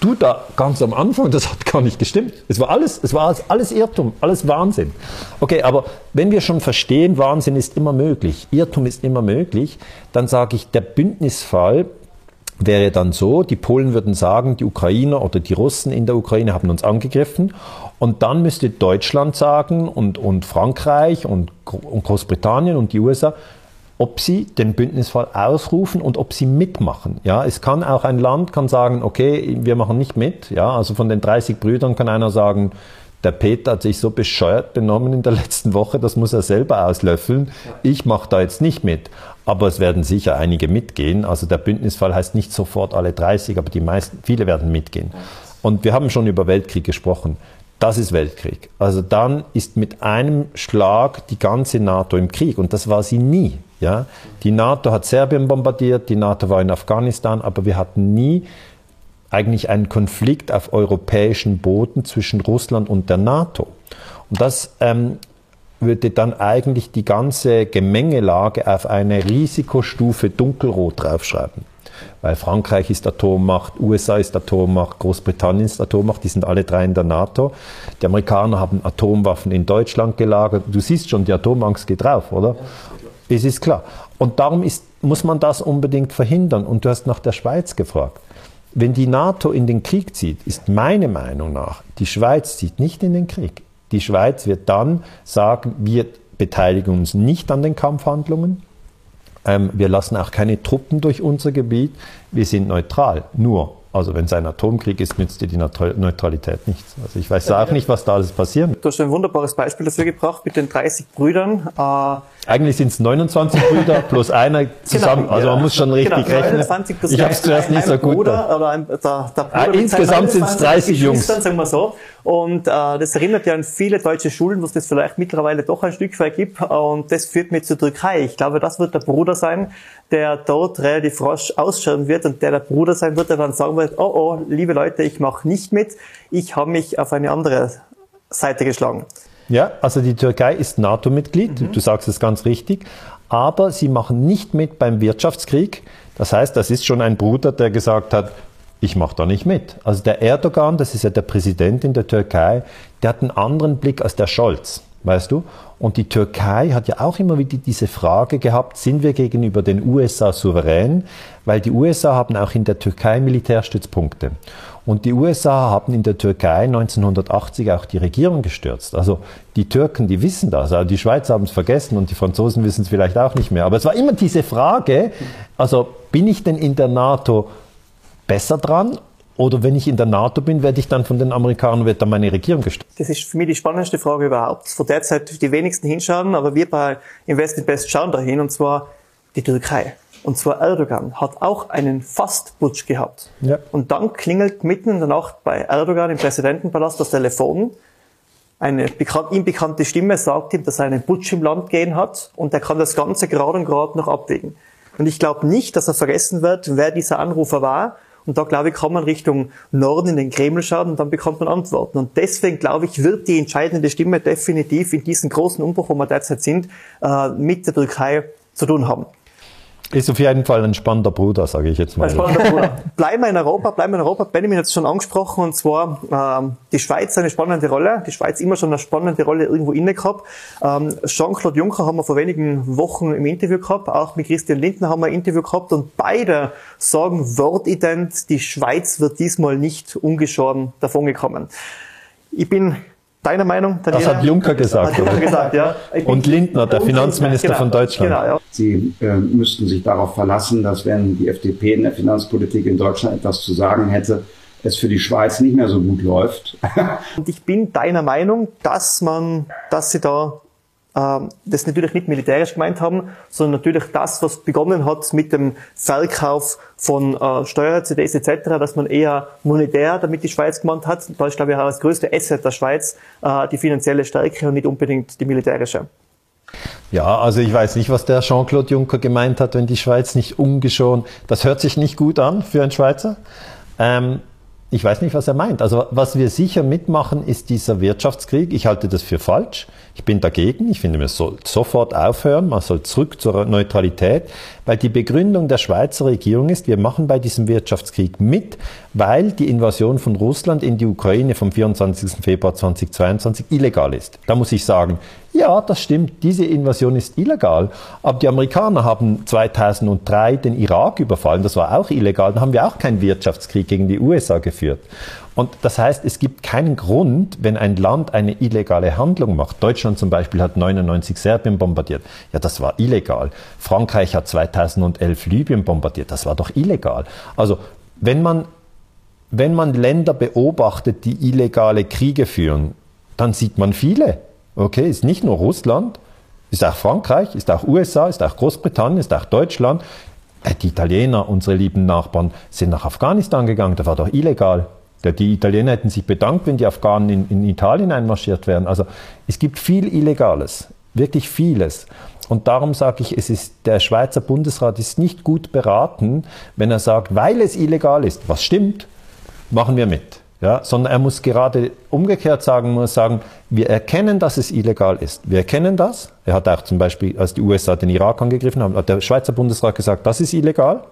du da ganz am Anfang, das hat gar nicht gestimmt. Es war alles, es war alles, alles Irrtum, alles Wahnsinn. Okay, aber wenn wir schon verstehen, Wahnsinn ist immer möglich, Irrtum ist immer möglich, dann sage ich, der Bündnisfall wäre dann so, die Polen würden sagen, die Ukrainer oder die Russen in der Ukraine haben uns angegriffen und dann müsste Deutschland sagen und, und Frankreich und, und Großbritannien und die USA, ob sie den Bündnisfall ausrufen und ob sie mitmachen. Ja, es kann auch ein Land kann sagen, okay, wir machen nicht mit. Ja, also von den 30 Brüdern kann einer sagen, der Peter hat sich so bescheuert benommen in der [LAUGHS] letzten Woche, das muss er selber auslöffeln. Ich mache da jetzt nicht mit. Aber es werden sicher einige mitgehen. Also der Bündnisfall heißt nicht sofort alle 30, aber die meisten, viele werden mitgehen. Und wir haben schon über Weltkrieg gesprochen. Das ist Weltkrieg. Also dann ist mit einem Schlag die ganze NATO im Krieg. Und das war sie nie. Ja? Die NATO hat Serbien bombardiert, die NATO war in Afghanistan, aber wir hatten nie eigentlich einen Konflikt auf europäischen Boden zwischen Russland und der NATO. Und das ähm, würde dann eigentlich die ganze Gemengelage auf eine Risikostufe dunkelrot draufschreiben. Weil Frankreich ist Atommacht, USA ist Atommacht, Großbritannien ist Atommacht, die sind alle drei in der NATO. Die Amerikaner haben Atomwaffen in Deutschland gelagert. Du siehst schon, die Atomangst geht drauf, oder? Es ist klar. Und darum ist, muss man das unbedingt verhindern. Und du hast nach der Schweiz gefragt. Wenn die NATO in den Krieg zieht, ist meine Meinung nach, die Schweiz zieht nicht in den Krieg. Die Schweiz wird dann sagen, wir beteiligen uns nicht an den Kampfhandlungen, ähm, wir lassen auch keine Truppen durch unser Gebiet, wir sind neutral. Nur also wenn es ein Atomkrieg ist, nützt dir die Neutralität nichts. Also ich weiß auch nicht, was da alles passieren wird. Du hast ein wunderbares Beispiel dafür gebracht mit den 30 Brüdern. Äh Eigentlich sind es 29 Brüder [LAUGHS] plus einer zusammen. Genau, also man muss schon richtig genau, rechnen. ich habe es zuerst nicht so gut. Bruder, oder ein, der, der Bruder ah, insgesamt sind es 30 Jungs. Sagen wir so. Und äh, das erinnert ja an viele deutsche Schulen, wo es das vielleicht mittlerweile doch ein Stück weit gibt. Und das führt mich zur Türkei. Ich glaube, das wird der Bruder sein, der dort relativ rasch ausschauen wird und der der Bruder sein wird, der dann sagen wird, oh oh, liebe Leute, ich mache nicht mit, ich habe mich auf eine andere Seite geschlagen. Ja, also die Türkei ist NATO-Mitglied, mhm. du sagst es ganz richtig, aber sie machen nicht mit beim Wirtschaftskrieg. Das heißt, das ist schon ein Bruder, der gesagt hat, ich mache da nicht mit. Also der Erdogan, das ist ja der Präsident in der Türkei, der hat einen anderen Blick als der Scholz, weißt du? Und die Türkei hat ja auch immer wieder diese Frage gehabt, sind wir gegenüber den USA souverän? Weil die USA haben auch in der Türkei Militärstützpunkte. Und die USA haben in der Türkei 1980 auch die Regierung gestürzt. Also die Türken, die wissen das. Also die Schweizer haben es vergessen und die Franzosen wissen es vielleicht auch nicht mehr. Aber es war immer diese Frage, also bin ich denn in der NATO besser dran oder wenn ich in der NATO bin, werde ich dann von den Amerikanern, wird dann meine Regierung gestört? Das ist für mich die spannendste Frage überhaupt. Vor derzeit die wenigsten hinschauen, aber wir bei Invest in Best schauen dahin, und zwar die Türkei. Und zwar Erdogan hat auch einen Fastputsch gehabt. Ja. Und dann klingelt mitten in der Nacht bei Erdogan im Präsidentenpalast das Telefon. Eine bekannt, ihm bekannte Stimme sagt ihm, dass er einen Putsch im Land gehen hat und er kann das Ganze gerade und gerade noch abwägen. Und ich glaube nicht, dass er vergessen wird, wer dieser Anrufer war und da, glaube ich, kann man Richtung Norden in den Kreml schauen und dann bekommt man Antworten. Und deswegen, glaube ich, wird die entscheidende Stimme definitiv in diesem großen Umbruch, wo wir derzeit sind, äh, mit der Türkei zu tun haben. Ist auf jeden Fall ein spannender Bruder, sage ich jetzt mal. Ein spannender Bruder. Bleiben wir in Europa, bleiben wir in Europa. Benjamin hat es schon angesprochen, und zwar ähm, die Schweiz eine spannende Rolle. Die Schweiz immer schon eine spannende Rolle irgendwo inne gehabt. Ähm, Jean-Claude Juncker haben wir vor wenigen Wochen im Interview gehabt, auch mit Christian Lindner haben wir ein Interview gehabt und beide sagen wortident, die Schweiz wird diesmal nicht ungeschoren davongekommen. Ich bin Deine Meinung? Daniela? Das hat Juncker gesagt. Hat Juncker gesagt ja. Und Lindner, der Finanzminister genau, von Deutschland. Genau, ja. Sie äh, müssten sich darauf verlassen, dass wenn die FDP in der Finanzpolitik in Deutschland etwas zu sagen hätte, es für die Schweiz nicht mehr so gut läuft. Und ich bin deiner Meinung, dass man, dass sie da das natürlich nicht militärisch gemeint haben, sondern natürlich das, was begonnen hat mit dem Verkauf von äh, Steuer-CDs etc., dass man eher monetär damit die Schweiz gemeint hat. Da ist, glaube ich, auch das größte Asset der Schweiz äh, die finanzielle Stärke und nicht unbedingt die militärische. Ja, also ich weiß nicht, was der Jean-Claude Juncker gemeint hat, wenn die Schweiz nicht ungeschoren. Das hört sich nicht gut an für einen Schweizer. Ähm, ich weiß nicht, was er meint. Also was wir sicher mitmachen, ist dieser Wirtschaftskrieg. Ich halte das für falsch. Ich bin dagegen. Ich finde, man soll sofort aufhören. Man soll zurück zur Neutralität, weil die Begründung der Schweizer Regierung ist, wir machen bei diesem Wirtschaftskrieg mit, weil die Invasion von Russland in die Ukraine vom 24. Februar 2022 illegal ist. Da muss ich sagen, ja, das stimmt, diese Invasion ist illegal. Aber die Amerikaner haben 2003 den Irak überfallen, das war auch illegal. Dann haben wir auch keinen Wirtschaftskrieg gegen die USA geführt. Und das heißt, es gibt keinen Grund, wenn ein Land eine illegale Handlung macht. Deutschland zum Beispiel hat 99 Serbien bombardiert. Ja, das war illegal. Frankreich hat 2011 Libyen bombardiert. Das war doch illegal. Also, wenn man, wenn man Länder beobachtet, die illegale Kriege führen, dann sieht man viele. Okay, ist nicht nur Russland, ist auch Frankreich, ist auch USA, ist auch Großbritannien, ist auch Deutschland. Äh, die Italiener, unsere lieben Nachbarn, sind nach Afghanistan gegangen, das war doch illegal. Die Italiener hätten sich bedankt, wenn die Afghanen in, in Italien einmarschiert wären. Also es gibt viel Illegales, wirklich vieles. Und darum sage ich, es ist, der Schweizer Bundesrat ist nicht gut beraten, wenn er sagt, weil es illegal ist, was stimmt, machen wir mit. Ja, sondern er muss gerade umgekehrt sagen, muss sagen, wir erkennen, dass es illegal ist. Wir erkennen das. Er hat auch zum Beispiel, als die USA den Irak angegriffen haben, hat der Schweizer Bundesrat gesagt, das ist illegal.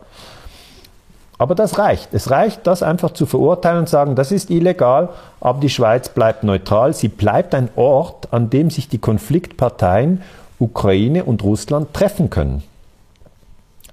Aber das reicht. Es reicht, das einfach zu verurteilen und sagen, das ist illegal, aber die Schweiz bleibt neutral. Sie bleibt ein Ort, an dem sich die Konfliktparteien Ukraine und Russland treffen können.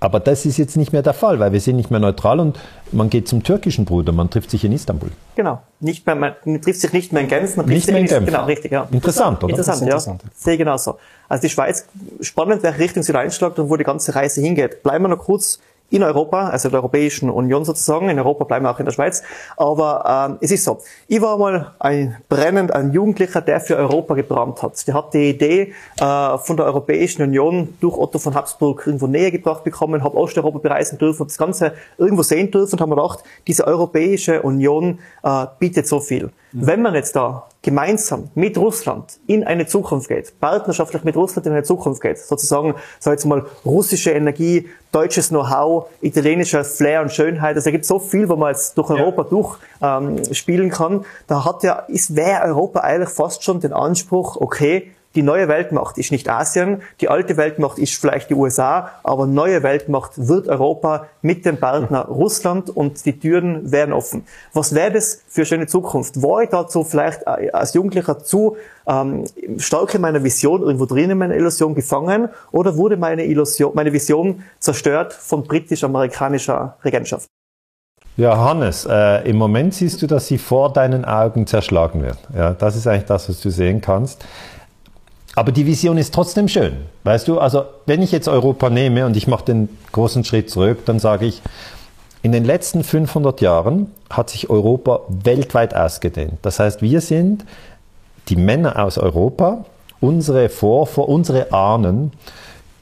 Aber das ist jetzt nicht mehr der Fall, weil wir sind nicht mehr neutral und man geht zum türkischen Bruder, man trifft sich in Istanbul. Genau, nicht mehr, man trifft sich nicht mehr in Genf, man trifft nicht mehr in Genf. Genau, richtig, ja. Interessant, oder? Interessant, interessant ja. Sehe genauso. Also die Schweiz, spannend, welche Richtung sie einschlägt und wo die ganze Reise hingeht. Bleiben wir noch kurz in Europa, also der Europäischen Union sozusagen. In Europa bleiben wir auch in der Schweiz. Aber ähm, es ist so. Ich war mal ein brennend, ein Jugendlicher, der für Europa gebrannt hat. Der hat die Idee äh, von der Europäischen Union durch Otto von Habsburg irgendwo näher gebracht bekommen, habe Osteuropa bereisen dürfen und das Ganze irgendwo sehen dürfen und haben mir gedacht, diese Europäische Union äh, bietet so viel. Mhm. Wenn man jetzt da gemeinsam mit Russland in eine Zukunft geht, partnerschaftlich mit Russland in eine Zukunft geht, sozusagen, sag jetzt mal, russische Energie, deutsches Know-how, italienischer Flair und Schönheit, also es gibt so viel, wo man jetzt durch Europa ja. durch ähm, spielen kann, da hat ja, ist, wäre Europa eigentlich fast schon den Anspruch, okay, die neue Weltmacht ist nicht Asien, die alte Weltmacht ist vielleicht die USA, aber neue Weltmacht wird Europa mit dem Partner Russland und die Türen werden offen. Was wäre das für eine schöne Zukunft? War ich dazu vielleicht als Jugendlicher zu ähm, stark in meiner Vision irgendwo drin in meiner Illusion gefangen oder wurde meine Illusion, meine Vision zerstört von britisch-amerikanischer Regentschaft? Ja, Hannes, äh, im Moment siehst du, dass sie vor deinen Augen zerschlagen wird. Ja, das ist eigentlich das, was du sehen kannst. Aber die Vision ist trotzdem schön. Weißt du, also wenn ich jetzt Europa nehme und ich mache den großen Schritt zurück, dann sage ich, in den letzten 500 Jahren hat sich Europa weltweit ausgedehnt. Das heißt, wir sind die Männer aus Europa, unsere Vorvor, unsere Ahnen,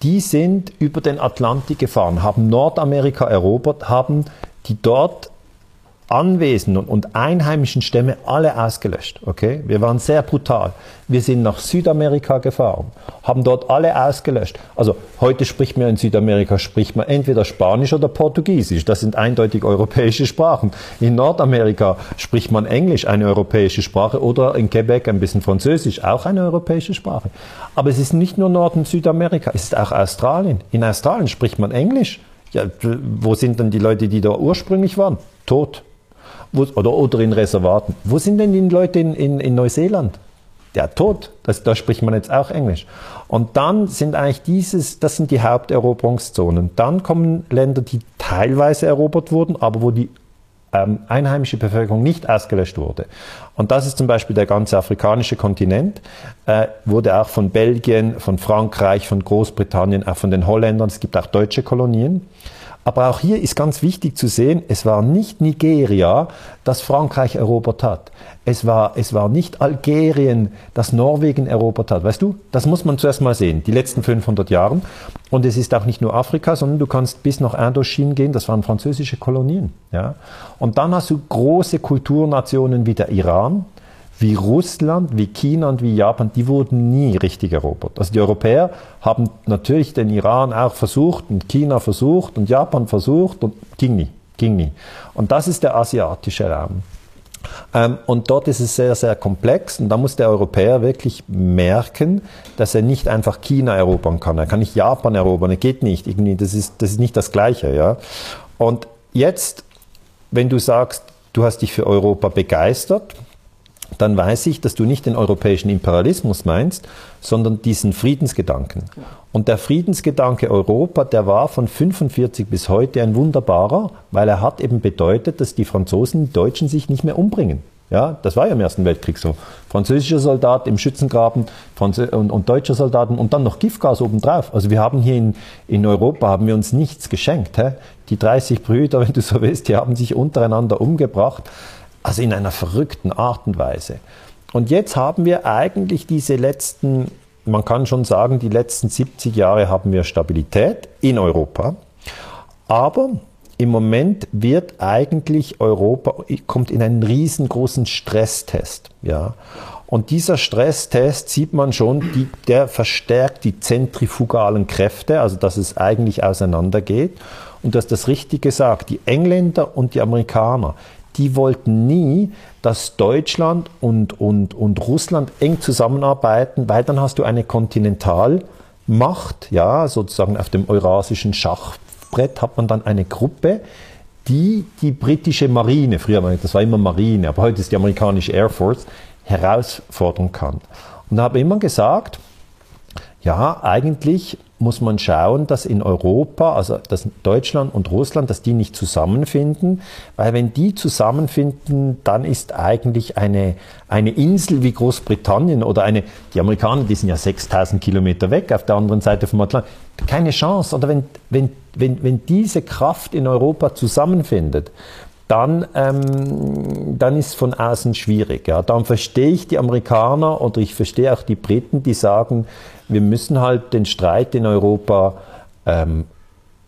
die sind über den Atlantik gefahren, haben Nordamerika erobert, haben die dort anwesenden und einheimischen Stämme alle ausgelöscht. Okay? Wir waren sehr brutal. Wir sind nach Südamerika gefahren, haben dort alle ausgelöscht. Also heute spricht man in Südamerika spricht man entweder Spanisch oder Portugiesisch. Das sind eindeutig europäische Sprachen. In Nordamerika spricht man Englisch, eine europäische Sprache, oder in Quebec ein bisschen Französisch, auch eine europäische Sprache. Aber es ist nicht nur Nord- und Südamerika, es ist auch Australien. In Australien spricht man Englisch. Ja, wo sind denn die Leute, die da ursprünglich waren? Tot. Wo, oder, oder in Reservaten. Wo sind denn die Leute in, in, in Neuseeland? Der tot. Das, da spricht man jetzt auch Englisch. Und dann sind eigentlich dieses, das sind die Haupteroberungszonen. Dann kommen Länder, die teilweise erobert wurden, aber wo die ähm, einheimische Bevölkerung nicht ausgelöscht wurde. Und das ist zum Beispiel der ganze afrikanische Kontinent, äh, wurde auch von Belgien, von Frankreich, von Großbritannien, auch von den Holländern, es gibt auch deutsche Kolonien. Aber auch hier ist ganz wichtig zu sehen, es war nicht Nigeria, das Frankreich erobert hat. Es war, es war nicht Algerien, das Norwegen erobert hat. Weißt du, das muss man zuerst mal sehen, die letzten 500 Jahre. Und es ist auch nicht nur Afrika, sondern du kannst bis nach Indochine gehen, das waren französische Kolonien. Ja? Und dann hast du große Kulturnationen wie der Iran, wie Russland, wie China und wie Japan, die wurden nie richtig erobert. Also die Europäer haben natürlich den Iran auch versucht und China versucht und Japan versucht und ging nie, ging nie. Und das ist der asiatische Raum. Ähm, und dort ist es sehr, sehr komplex und da muss der Europäer wirklich merken, dass er nicht einfach China erobern kann. Er kann nicht Japan erobern, er geht nicht. Das ist, das ist nicht das Gleiche, ja. Und jetzt, wenn du sagst, du hast dich für Europa begeistert, dann weiß ich, dass du nicht den europäischen Imperialismus meinst, sondern diesen Friedensgedanken. Und der Friedensgedanke Europa, der war von 45 bis heute ein wunderbarer, weil er hat eben bedeutet, dass die Franzosen, die Deutschen sich nicht mehr umbringen. Ja, das war ja im Ersten Weltkrieg so. Französische Soldat im Schützengraben Franzö und, und deutsche Soldaten und dann noch Giftgas obendrauf. Also wir haben hier in, in Europa haben wir uns nichts geschenkt. Hä? Die 30 Brüder, [LAUGHS] wenn du so willst, die haben sich untereinander umgebracht. Also in einer verrückten Art und Weise. Und jetzt haben wir eigentlich diese letzten, man kann schon sagen, die letzten 70 Jahre haben wir Stabilität in Europa. Aber im Moment wird eigentlich Europa, kommt in einen riesengroßen Stresstest. Ja. Und dieser Stresstest sieht man schon, die, der verstärkt die zentrifugalen Kräfte, also dass es eigentlich auseinandergeht. Und du hast das richtig gesagt, die Engländer und die Amerikaner, die wollten nie, dass Deutschland und, und, und Russland eng zusammenarbeiten, weil dann hast du eine Kontinentalmacht, ja, sozusagen auf dem eurasischen Schachbrett hat man dann eine Gruppe, die die britische Marine, früher war das war immer Marine, aber heute ist die amerikanische Air Force, herausfordern kann. Und da habe ich immer gesagt, ja, eigentlich muss man schauen, dass in Europa, also dass Deutschland und Russland, dass die nicht zusammenfinden, weil wenn die zusammenfinden, dann ist eigentlich eine, eine Insel wie Großbritannien oder eine, die Amerikaner, die sind ja 6000 Kilometer weg auf der anderen Seite vom Atlantik, keine Chance. Oder wenn, wenn, wenn, wenn diese Kraft in Europa zusammenfindet, dann, ähm, dann ist von außen schwierig. Ja. Dann verstehe ich die Amerikaner oder ich verstehe auch die Briten, die sagen, wir müssen halt den Streit in Europa ähm,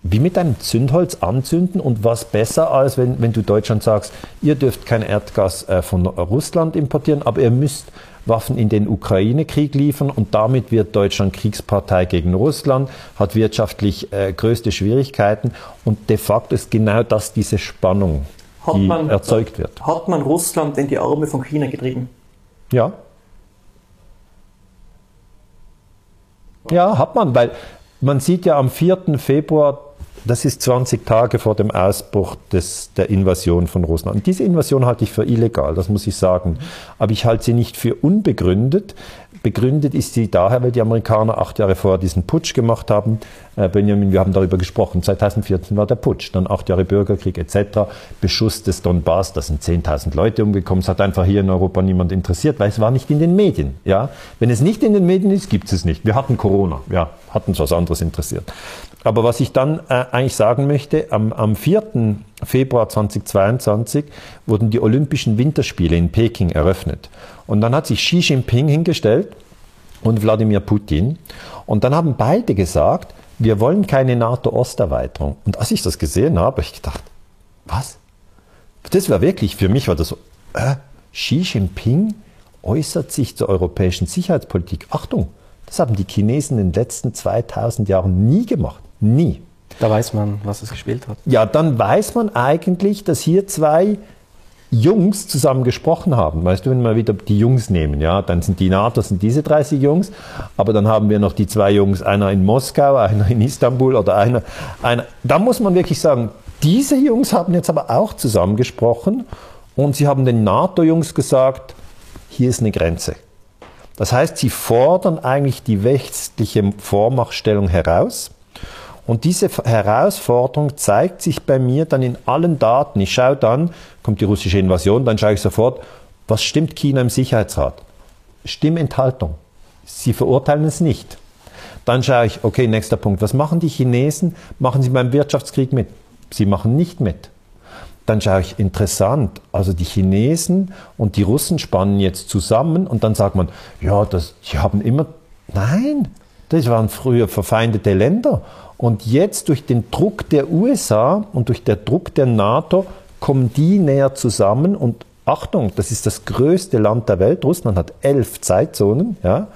wie mit einem Zündholz anzünden und was besser als wenn, wenn du Deutschland sagst, ihr dürft kein Erdgas äh, von Russland importieren, aber ihr müsst Waffen in den Ukraine-Krieg liefern und damit wird Deutschland Kriegspartei gegen Russland, hat wirtschaftlich äh, größte Schwierigkeiten und de facto ist genau das diese Spannung, hat die man, erzeugt wird. Hat man Russland in die Arme von China getrieben? Ja. Ja, hat man, weil man sieht ja am 4. Februar, das ist 20 Tage vor dem Ausbruch des, der Invasion von Russland. Und diese Invasion halte ich für illegal, das muss ich sagen. Aber ich halte sie nicht für unbegründet. Begründet ist sie daher, weil die Amerikaner acht Jahre vorher diesen Putsch gemacht haben. Äh, Benjamin, wir haben darüber gesprochen. 2014 war der Putsch, dann acht Jahre Bürgerkrieg etc. Beschuss des Donbass, da sind 10.000 Leute umgekommen. Es hat einfach hier in Europa niemand interessiert, weil es war nicht in den Medien. Ja, wenn es nicht in den Medien ist, gibt es nicht. Wir hatten Corona, ja, hat uns was anderes interessiert. Aber was ich dann äh, eigentlich sagen möchte, am, am 4. Februar 2022 wurden die Olympischen Winterspiele in Peking eröffnet. Und dann hat sich Xi Jinping hingestellt und Wladimir Putin. Und dann haben beide gesagt, wir wollen keine NATO-Osterweiterung. Und als ich das gesehen habe, habe ich gedacht, was? Das war wirklich, für mich war das so, äh, Xi Jinping äußert sich zur europäischen Sicherheitspolitik. Achtung, das haben die Chinesen in den letzten 2000 Jahren nie gemacht. Nie. Da weiß man, was es gespielt hat. Ja, dann weiß man eigentlich, dass hier zwei Jungs zusammen gesprochen haben. Weißt du, wenn wir wieder die Jungs nehmen, ja, dann sind die NATO, sind diese 30 Jungs, aber dann haben wir noch die zwei Jungs, einer in Moskau, einer in Istanbul oder einer, einer. Da muss man wirklich sagen, diese Jungs haben jetzt aber auch zusammen gesprochen und sie haben den NATO-Jungs gesagt, hier ist eine Grenze. Das heißt, sie fordern eigentlich die westliche Vormachtstellung heraus. Und diese Herausforderung zeigt sich bei mir dann in allen Daten. Ich schaue dann, kommt die russische Invasion, dann schaue ich sofort, was stimmt China im Sicherheitsrat? Stimmenthaltung. Sie verurteilen es nicht. Dann schaue ich, okay, nächster Punkt. Was machen die Chinesen? Machen sie beim Wirtschaftskrieg mit? Sie machen nicht mit. Dann schaue ich, interessant, also die Chinesen und die Russen spannen jetzt zusammen und dann sagt man, ja, das, die haben immer, nein, das waren früher verfeindete Länder und jetzt durch den Druck der USA und durch den Druck der NATO kommen die näher zusammen und Achtung, das ist das größte Land der Welt. Russland hat elf Zeitzonen, ja.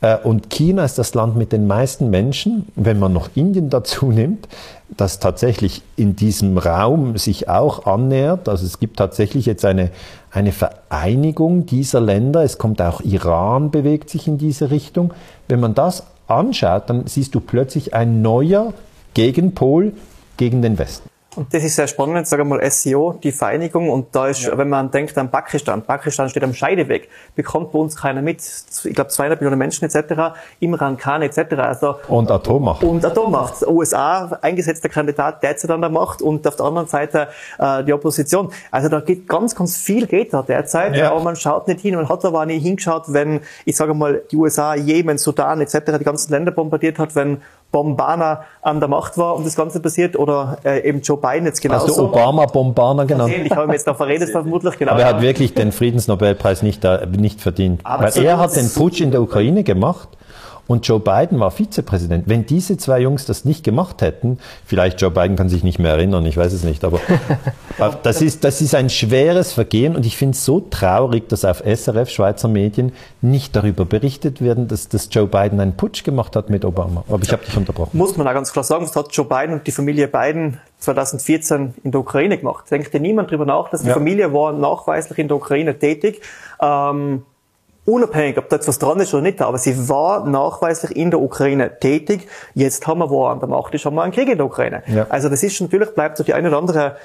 Äh, und China ist das Land mit den meisten Menschen, wenn man noch Indien [LAUGHS] dazu nimmt, das tatsächlich in diesem Raum sich auch annähert. Also es gibt tatsächlich jetzt eine, eine Vereinigung dieser Länder. Es kommt auch Iran, bewegt sich in diese Richtung. Wenn man das anschaut, dann siehst du plötzlich ein neuer Gegenpol gegen den Westen. Und das ist sehr spannend, sagen wir mal SEO, die Vereinigung. Und da ist, ja. wenn man denkt an Pakistan, Pakistan steht am Scheideweg, bekommt bei uns keiner mit. Ich glaube 200 Millionen Menschen etc., Imran Khan etc. Also, und Atommacht. Und Atommacht. USA, eingesetzter Kandidat derzeit an der Macht und auf der anderen Seite äh, die Opposition. Also da geht ganz, ganz viel geht da derzeit, ja. aber man schaut nicht hin. Man hat aber nie hingeschaut, wenn, ich sage mal, die USA, Jemen, Sudan etc. die ganzen Länder bombardiert hat, wenn Bombana an der Macht war und das Ganze passiert oder äh, eben Joe Biden jetzt genauso. Hast du Obama Bombana genannt? Ich habe mir jetzt da verredet vermutlich genau. Aber er hat wirklich den Friedensnobelpreis nicht, äh, nicht verdient. Aber Weil er hat den Putsch in der Ukraine gemacht und Joe Biden war Vizepräsident. Wenn diese zwei Jungs das nicht gemacht hätten, vielleicht Joe Biden kann sich nicht mehr erinnern, ich weiß es nicht, aber [LAUGHS] das, ist, das ist ein schweres Vergehen und ich finde es so traurig, dass auf SRF Schweizer Medien nicht darüber berichtet werden, dass, dass Joe Biden einen Putsch gemacht hat mit Obama. Aber ich habe dich unterbrochen. Muss man auch ganz klar sagen, das hat Joe Biden und die Familie Biden 2014 in der Ukraine gemacht. Denkt ja niemand darüber nach, dass die ja. Familie war nachweislich in der Ukraine tätig. Ähm, unabhängig, ob da jetzt was dran ist oder nicht, aber sie war nachweislich in der Ukraine tätig. Jetzt haben wir, wo an der Macht ist, haben wir einen Krieg in der Ukraine. Ja. Also das ist natürlich, bleibt so die eine oder andere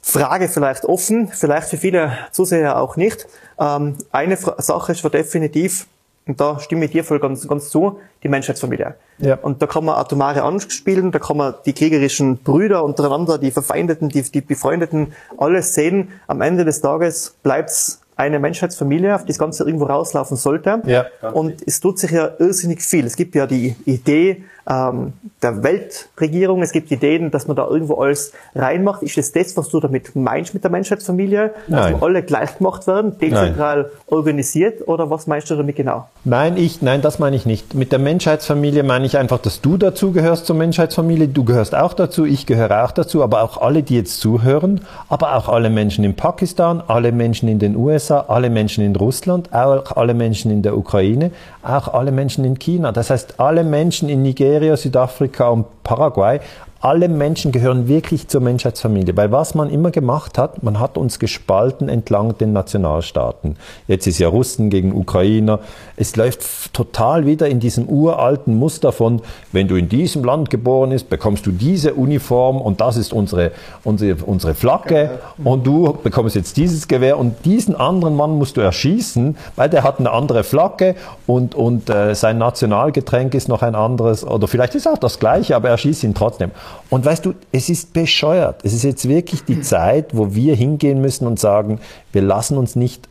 Frage vielleicht offen, vielleicht für viele Zuseher auch nicht. Ähm, eine Sache ist definitiv, und da stimme ich dir voll ganz, ganz zu, die Menschheitsfamilie. Ja. Und da kann man atomare anspielen, da kann man die kriegerischen Brüder untereinander, die Verfeindeten, die, die Befreundeten, alles sehen. Am Ende des Tages bleibt's eine Menschheitsfamilie, auf die das Ganze irgendwo rauslaufen sollte. Ja, und es tut sich ja irrsinnig viel. Es gibt ja die Idee ähm, der Weltregierung, es gibt Ideen, dass man da irgendwo alles reinmacht. Ist das das, was du damit meinst mit der Menschheitsfamilie? Nein. Dass wir alle gleich gemacht werden, dezentral nein. organisiert oder was meinst du damit genau? Nein, ich, nein, das meine ich nicht. Mit der Menschheitsfamilie meine ich einfach, dass du dazu gehörst zur Menschheitsfamilie. Du gehörst auch dazu, ich gehöre auch dazu, aber auch alle, die jetzt zuhören, aber auch alle Menschen in Pakistan, alle Menschen in den USA, USA, alle Menschen in Russland, auch alle Menschen in der Ukraine, auch alle Menschen in China. Das heißt, alle Menschen in Nigeria, Südafrika und Paraguay, alle Menschen gehören wirklich zur Menschheitsfamilie. Weil was man immer gemacht hat, man hat uns gespalten entlang den Nationalstaaten. Jetzt ist ja Russen gegen Ukrainer. Es läuft total wieder in diesem uralten Muster von, wenn du in diesem Land geboren bist, bekommst du diese Uniform und das ist unsere, unsere, unsere Flagge und du bekommst jetzt dieses Gewehr und diesen anderen Mann musst du erschießen, weil der hat eine andere Flagge und, und äh, sein Nationalgetränk ist noch ein anderes oder vielleicht ist auch das gleiche, aber er schießt ihn trotzdem. Und weißt du, es ist bescheuert. Es ist jetzt wirklich die Zeit, wo wir hingehen müssen und sagen, wir lassen uns nicht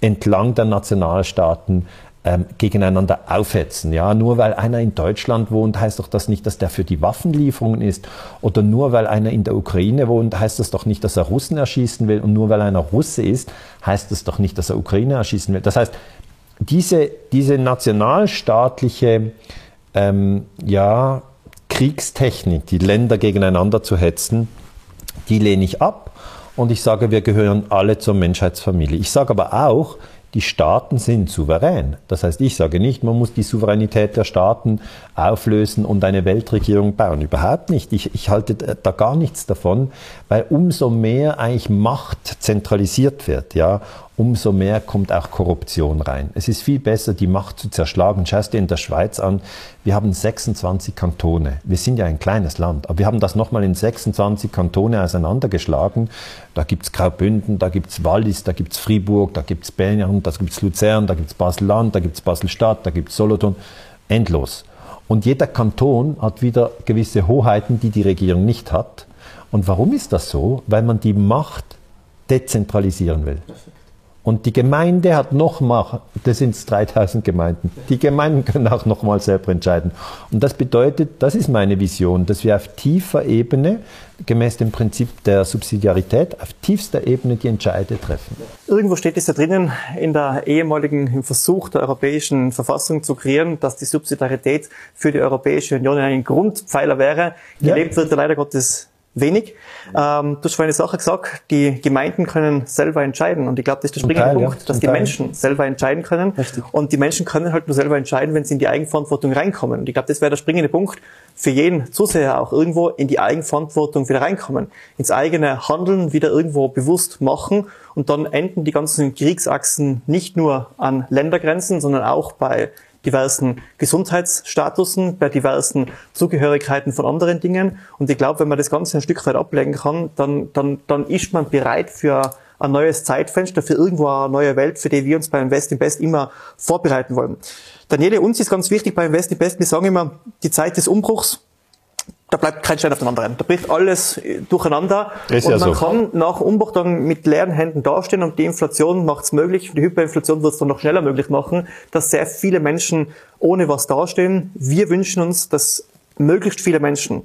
entlang der Nationalstaaten ähm, gegeneinander aufhetzen. Ja, nur weil einer in Deutschland wohnt, heißt doch das nicht, dass der für die Waffenlieferungen ist. Oder nur weil einer in der Ukraine wohnt, heißt das doch nicht, dass er Russen erschießen will. Und nur weil einer Russe ist, heißt das doch nicht, dass er Ukraine erschießen will. Das heißt, diese, diese nationalstaatliche ähm, ja, Kriegstechnik, die Länder gegeneinander zu hetzen, die lehne ich ab und ich sage, wir gehören alle zur Menschheitsfamilie. Ich sage aber auch, die Staaten sind souverän. Das heißt, ich sage nicht, man muss die Souveränität der Staaten auflösen und eine Weltregierung bauen. Überhaupt nicht. Ich, ich halte da gar nichts davon, weil umso mehr eigentlich Macht zentralisiert wird, ja, umso mehr kommt auch Korruption rein. Es ist viel besser, die Macht zu zerschlagen. Schau dir in der Schweiz an, wir haben 26 Kantone. Wir sind ja ein kleines Land, aber wir haben das nochmal in 26 Kantone auseinandergeschlagen. Da gibt's Graubünden, da gibt's Wallis, da gibt's Fribourg, da gibt's Bern, da gibt's Luzern, da gibt's Basel-Land, da gibt's Basel-Stadt, da gibt's Solothurn. Endlos. Und jeder Kanton hat wieder gewisse Hoheiten, die die Regierung nicht hat. Und warum ist das so? Weil man die Macht dezentralisieren will. Und die Gemeinde hat nochmal, das sind 3000 Gemeinden, die Gemeinden können auch nochmal selber entscheiden. Und das bedeutet, das ist meine Vision, dass wir auf tiefer Ebene, gemäß dem Prinzip der Subsidiarität, auf tiefster Ebene die Entscheide treffen. Irgendwo steht es ja drinnen in der ehemaligen Versuch der europäischen Verfassung zu kreieren, dass die Subsidiarität für die Europäische Union ein Grundpfeiler wäre. Gelebt ja. wird leider Gottes wenig. Ähm, du hast vorhin eine Sache gesagt, die Gemeinden können selber entscheiden. Und ich glaube, das ist der springende Teil, Punkt, ja, dass die Teil. Menschen selber entscheiden können. Richtig. Und die Menschen können halt nur selber entscheiden, wenn sie in die Eigenverantwortung reinkommen. Und ich glaube, das wäre der springende Punkt für jeden Zuseher auch irgendwo in die Eigenverantwortung wieder reinkommen. Ins eigene Handeln wieder irgendwo bewusst machen. Und dann enden die ganzen Kriegsachsen nicht nur an Ländergrenzen, sondern auch bei diversen Gesundheitsstatusen, bei diversen Zugehörigkeiten von anderen Dingen. Und ich glaube, wenn man das Ganze ein Stück weit ablegen kann, dann, dann, dann ist man bereit für ein neues Zeitfenster, für irgendwo eine neue Welt, für die wir uns bei Invest in Best immer vorbereiten wollen. Daniele, uns ist ganz wichtig bei Invest in Best, wir sagen immer, die Zeit des Umbruchs da bleibt kein Stein auf dem anderen. Da bricht alles äh, durcheinander. Ist und ja man so. kann nach Umbruch dann mit leeren Händen dastehen und die Inflation macht es möglich, die Hyperinflation wird es dann noch schneller möglich machen, dass sehr viele Menschen ohne was dastehen. Wir wünschen uns, dass möglichst viele Menschen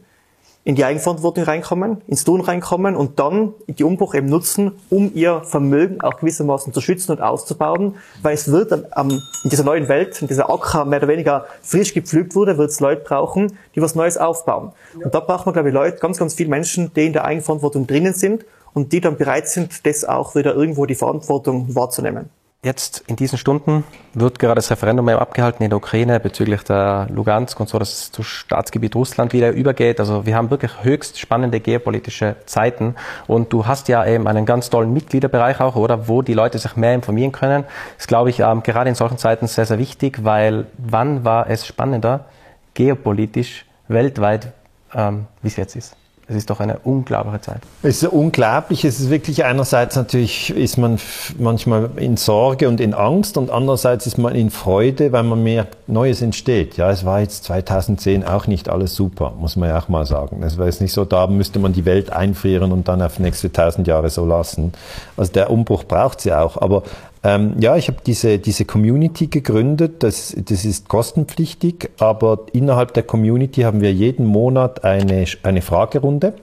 in die Eigenverantwortung reinkommen, ins Tun reinkommen und dann die Umbruch eben nutzen, um ihr Vermögen auch gewissermaßen zu schützen und auszubauen, weil es wird ähm, in dieser neuen Welt, in dieser Acker mehr oder weniger frisch gepflügt wurde, wird es Leute brauchen, die was Neues aufbauen. Und da braucht man, glaube ich, Leute, ganz, ganz viele Menschen, die in der Eigenverantwortung drinnen sind und die dann bereit sind, das auch wieder irgendwo die Verantwortung wahrzunehmen. Jetzt in diesen Stunden wird gerade das Referendum abgehalten in der Ukraine bezüglich der Lugansk und so, dass es zu Staatsgebiet Russland wieder übergeht. Also wir haben wirklich höchst spannende geopolitische Zeiten. Und du hast ja eben einen ganz tollen Mitgliederbereich auch, oder, wo die Leute sich mehr informieren können. Das glaube ich ähm, gerade in solchen Zeiten sehr, sehr wichtig, weil wann war es spannender, geopolitisch, weltweit, ähm, wie es jetzt ist? Es ist doch eine unglaubliche Zeit. Es ist unglaublich. Es ist wirklich einerseits natürlich ist man manchmal in Sorge und in Angst und andererseits ist man in Freude, weil man mehr Neues entsteht. Ja, es war jetzt 2010 auch nicht alles super, muss man ja auch mal sagen. Es war jetzt nicht so, da müsste man die Welt einfrieren und dann auf nächste tausend Jahre so lassen. Also der Umbruch braucht sie auch. Aber ähm, ja, ich habe diese, diese Community gegründet. Das, das ist kostenpflichtig, aber innerhalb der Community haben wir jeden Monat eine, eine Fragerunde.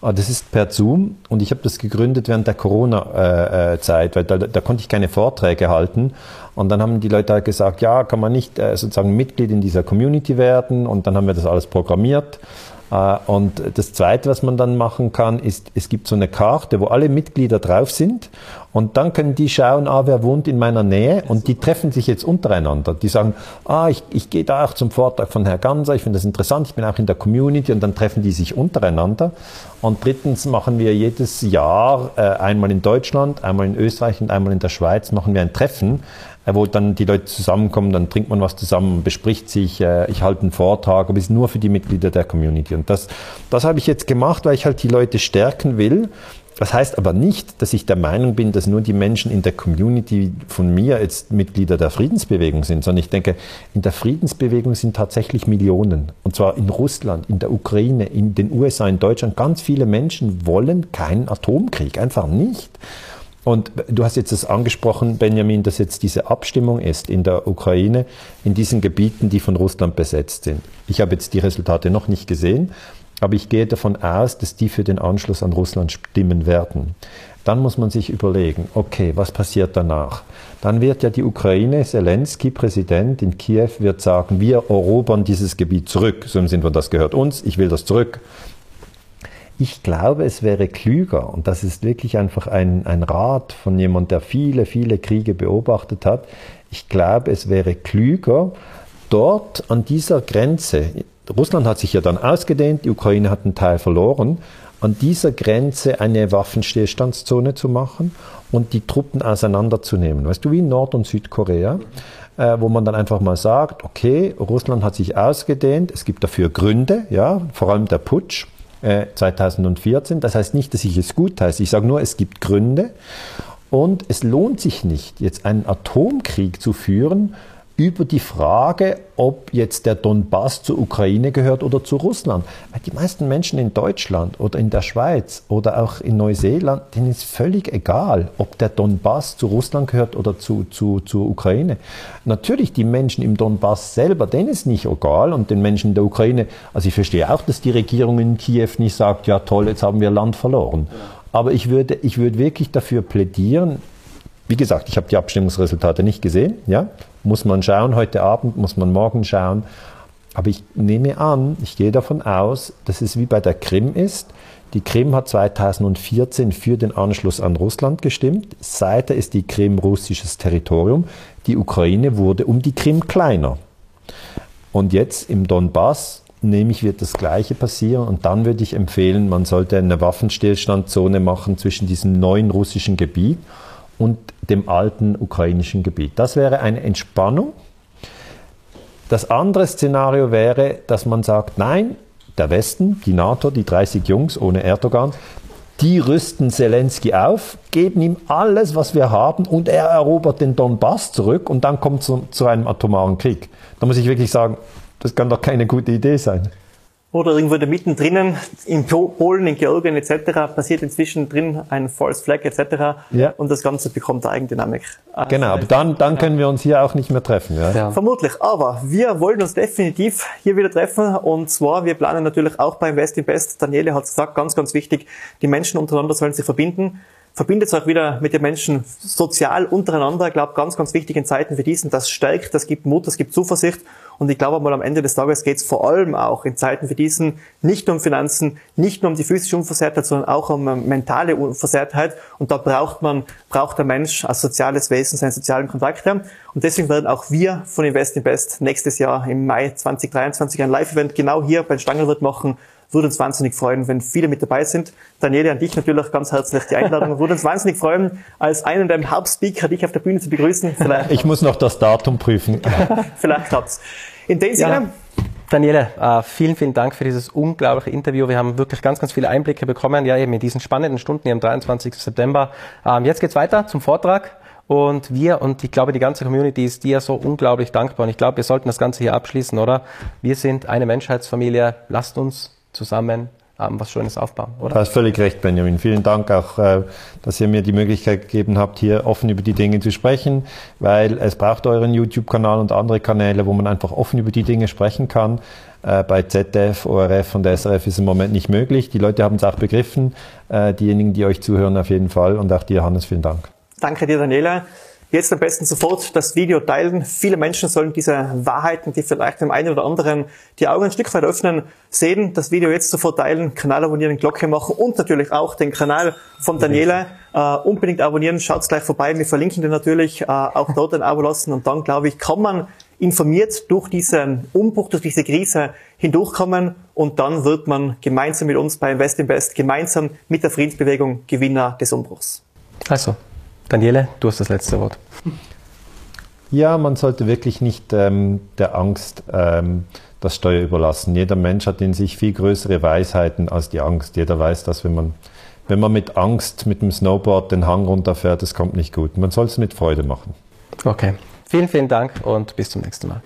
Ah, das ist per Zoom und ich habe das gegründet während der Corona-Zeit, weil da, da konnte ich keine Vorträge halten. Und dann haben die Leute halt gesagt, ja, kann man nicht äh, sozusagen Mitglied in dieser Community werden? Und dann haben wir das alles programmiert. Äh, und das Zweite, was man dann machen kann, ist, es gibt so eine Karte, wo alle Mitglieder drauf sind. Und dann können die schauen, ah, wer wohnt in meiner Nähe. Und die treffen sich jetzt untereinander. Die sagen, ah, ich, ich gehe da auch zum Vortrag von Herrn Ganser, ich finde das interessant, ich bin auch in der Community. Und dann treffen die sich untereinander. Und drittens machen wir jedes Jahr, äh, einmal in Deutschland, einmal in Österreich und einmal in der Schweiz, machen wir ein Treffen, wo dann die Leute zusammenkommen, dann trinkt man was zusammen, bespricht sich, äh, ich halte einen Vortrag, aber es ist nur für die Mitglieder der Community. Und das, das habe ich jetzt gemacht, weil ich halt die Leute stärken will. Das heißt aber nicht, dass ich der Meinung bin, dass nur die Menschen in der Community von mir jetzt Mitglieder der Friedensbewegung sind, sondern ich denke, in der Friedensbewegung sind tatsächlich Millionen. Und zwar in Russland, in der Ukraine, in den USA, in Deutschland. Ganz viele Menschen wollen keinen Atomkrieg, einfach nicht. Und du hast jetzt das angesprochen, Benjamin, dass jetzt diese Abstimmung ist in der Ukraine, in diesen Gebieten, die von Russland besetzt sind. Ich habe jetzt die Resultate noch nicht gesehen, aber ich gehe davon aus, dass die für den Anschluss an Russland stimmen werden. Dann muss man sich überlegen, okay, was passiert danach? Dann wird ja die Ukraine, Zelensky, Präsident in Kiew, wird sagen, wir erobern dieses Gebiet zurück. So im Sinne von, das gehört uns, ich will das zurück. Ich glaube, es wäre klüger, und das ist wirklich einfach ein, ein Rat von jemand, der viele, viele Kriege beobachtet hat. Ich glaube, es wäre klüger, dort an dieser Grenze, Russland hat sich ja dann ausgedehnt, die Ukraine hat einen Teil verloren, an dieser Grenze eine Waffenstillstandszone zu machen und die Truppen auseinanderzunehmen. Weißt du, wie in Nord- und Südkorea, äh, wo man dann einfach mal sagt, okay, Russland hat sich ausgedehnt, es gibt dafür Gründe, ja, vor allem der Putsch 2014. Äh, das heißt nicht, dass ich es gut heiße. Ich sage nur, es gibt Gründe. Und es lohnt sich nicht, jetzt einen Atomkrieg zu führen, über die Frage, ob jetzt der Donbass zur Ukraine gehört oder zu Russland. Weil die meisten Menschen in Deutschland oder in der Schweiz oder auch in Neuseeland, denen ist völlig egal, ob der Donbass zu Russland gehört oder zu, zu, zur Ukraine. Natürlich die Menschen im Donbass selber, denen ist nicht egal und den Menschen in der Ukraine, also ich verstehe auch, dass die Regierung in Kiew nicht sagt, ja toll, jetzt haben wir Land verloren. Aber ich würde, ich würde wirklich dafür plädieren, wie gesagt, ich habe die Abstimmungsresultate nicht gesehen. Ja? Muss man schauen, heute Abend, muss man morgen schauen. Aber ich nehme an, ich gehe davon aus, dass es wie bei der Krim ist. Die Krim hat 2014 für den Anschluss an Russland gestimmt. Seither ist die Krim russisches Territorium. Die Ukraine wurde um die Krim kleiner. Und jetzt im Donbass nehme ich, wird das Gleiche passieren. Und dann würde ich empfehlen, man sollte eine Waffenstillstandzone machen zwischen diesem neuen russischen Gebiet und dem alten ukrainischen Gebiet. Das wäre eine Entspannung. Das andere Szenario wäre, dass man sagt, nein, der Westen, die NATO, die 30 Jungs ohne Erdogan, die rüsten Zelensky auf, geben ihm alles, was wir haben und er erobert den Donbass zurück und dann kommt es zu, zu einem atomaren Krieg. Da muss ich wirklich sagen, das kann doch keine gute Idee sein. Oder irgendwo der mittendrin, in Polen, in Georgien etc. passiert inzwischen drin ein False Flag etc. Ja. Und das Ganze bekommt Eigendynamik. Genau, aber dann, dann können wir uns hier auch nicht mehr treffen. Ja? ja? Vermutlich, aber wir wollen uns definitiv hier wieder treffen und zwar, wir planen natürlich auch beim West in Best. Daniele hat es gesagt, ganz, ganz wichtig, die Menschen untereinander sollen sich verbinden verbindet euch wieder mit den Menschen sozial untereinander. Ich glaube, ganz, ganz wichtig in Zeiten wie diesen. Das stärkt, das gibt Mut, das gibt Zuversicht. Und ich glaube mal am Ende des Tages geht es vor allem auch in Zeiten wie diesen nicht nur um Finanzen, nicht nur um die physische Unversehrtheit, sondern auch um mentale Unversehrtheit. Und da braucht man, braucht der Mensch als soziales Wesen seine sozialen Kontakte. Und deswegen werden auch wir von Invest in Best nächstes Jahr im Mai 2023 ein Live-Event genau hier bei Stangelwirt machen würde uns wahnsinnig freuen, wenn viele mit dabei sind. Daniele, an dich natürlich ganz herzlich die Einladung. Würde uns wahnsinnig freuen, als einen der Hauptspeaker dich auf der Bühne zu begrüßen. Vielleicht ich muss noch das Datum prüfen. [LAUGHS] Vielleicht klappt's. In dem Sinne. Ja. Daniele, äh, vielen, vielen Dank für dieses unglaubliche Interview. Wir haben wirklich ganz, ganz viele Einblicke bekommen, ja eben in diesen spannenden Stunden hier am 23. September. Ähm, jetzt geht's weiter zum Vortrag. Und wir und ich glaube, die ganze Community ist dir so unglaublich dankbar. Und ich glaube, wir sollten das Ganze hier abschließen, oder? Wir sind eine Menschheitsfamilie. Lasst uns zusammen ähm, was Schönes aufbauen, oder? Du hast völlig recht, Benjamin. Vielen Dank auch, äh, dass ihr mir die Möglichkeit gegeben habt, hier offen über die Dinge zu sprechen, weil es braucht euren YouTube-Kanal und andere Kanäle, wo man einfach offen über die Dinge sprechen kann. Äh, bei ZDF, ORF und SRF ist im Moment nicht möglich. Die Leute haben es auch begriffen, äh, diejenigen, die euch zuhören auf jeden Fall. Und auch dir, Hannes, vielen Dank. Danke dir, Daniela. Jetzt am besten sofort das Video teilen. Viele Menschen sollen diese Wahrheiten, die vielleicht dem einen oder anderen die Augen ein Stück weit öffnen, sehen. Das Video jetzt sofort teilen, Kanal abonnieren, Glocke machen und natürlich auch den Kanal von Daniela äh, unbedingt abonnieren. Schaut gleich vorbei. Wir verlinken den natürlich. Äh, auch dort ein Abo lassen. Und dann, glaube ich, kann man informiert durch diesen Umbruch, durch diese Krise hindurchkommen und dann wird man gemeinsam mit uns bei Invest Invest, gemeinsam mit der Friedensbewegung Gewinner des Umbruchs. Also, Daniele, du hast das letzte Wort. Ja, man sollte wirklich nicht ähm, der Angst ähm, das Steuer überlassen. Jeder Mensch hat in sich viel größere Weisheiten als die Angst. Jeder weiß, dass wenn man, wenn man mit Angst mit dem Snowboard den Hang runterfährt, das kommt nicht gut. Man soll es mit Freude machen. Okay. Vielen, vielen Dank und bis zum nächsten Mal.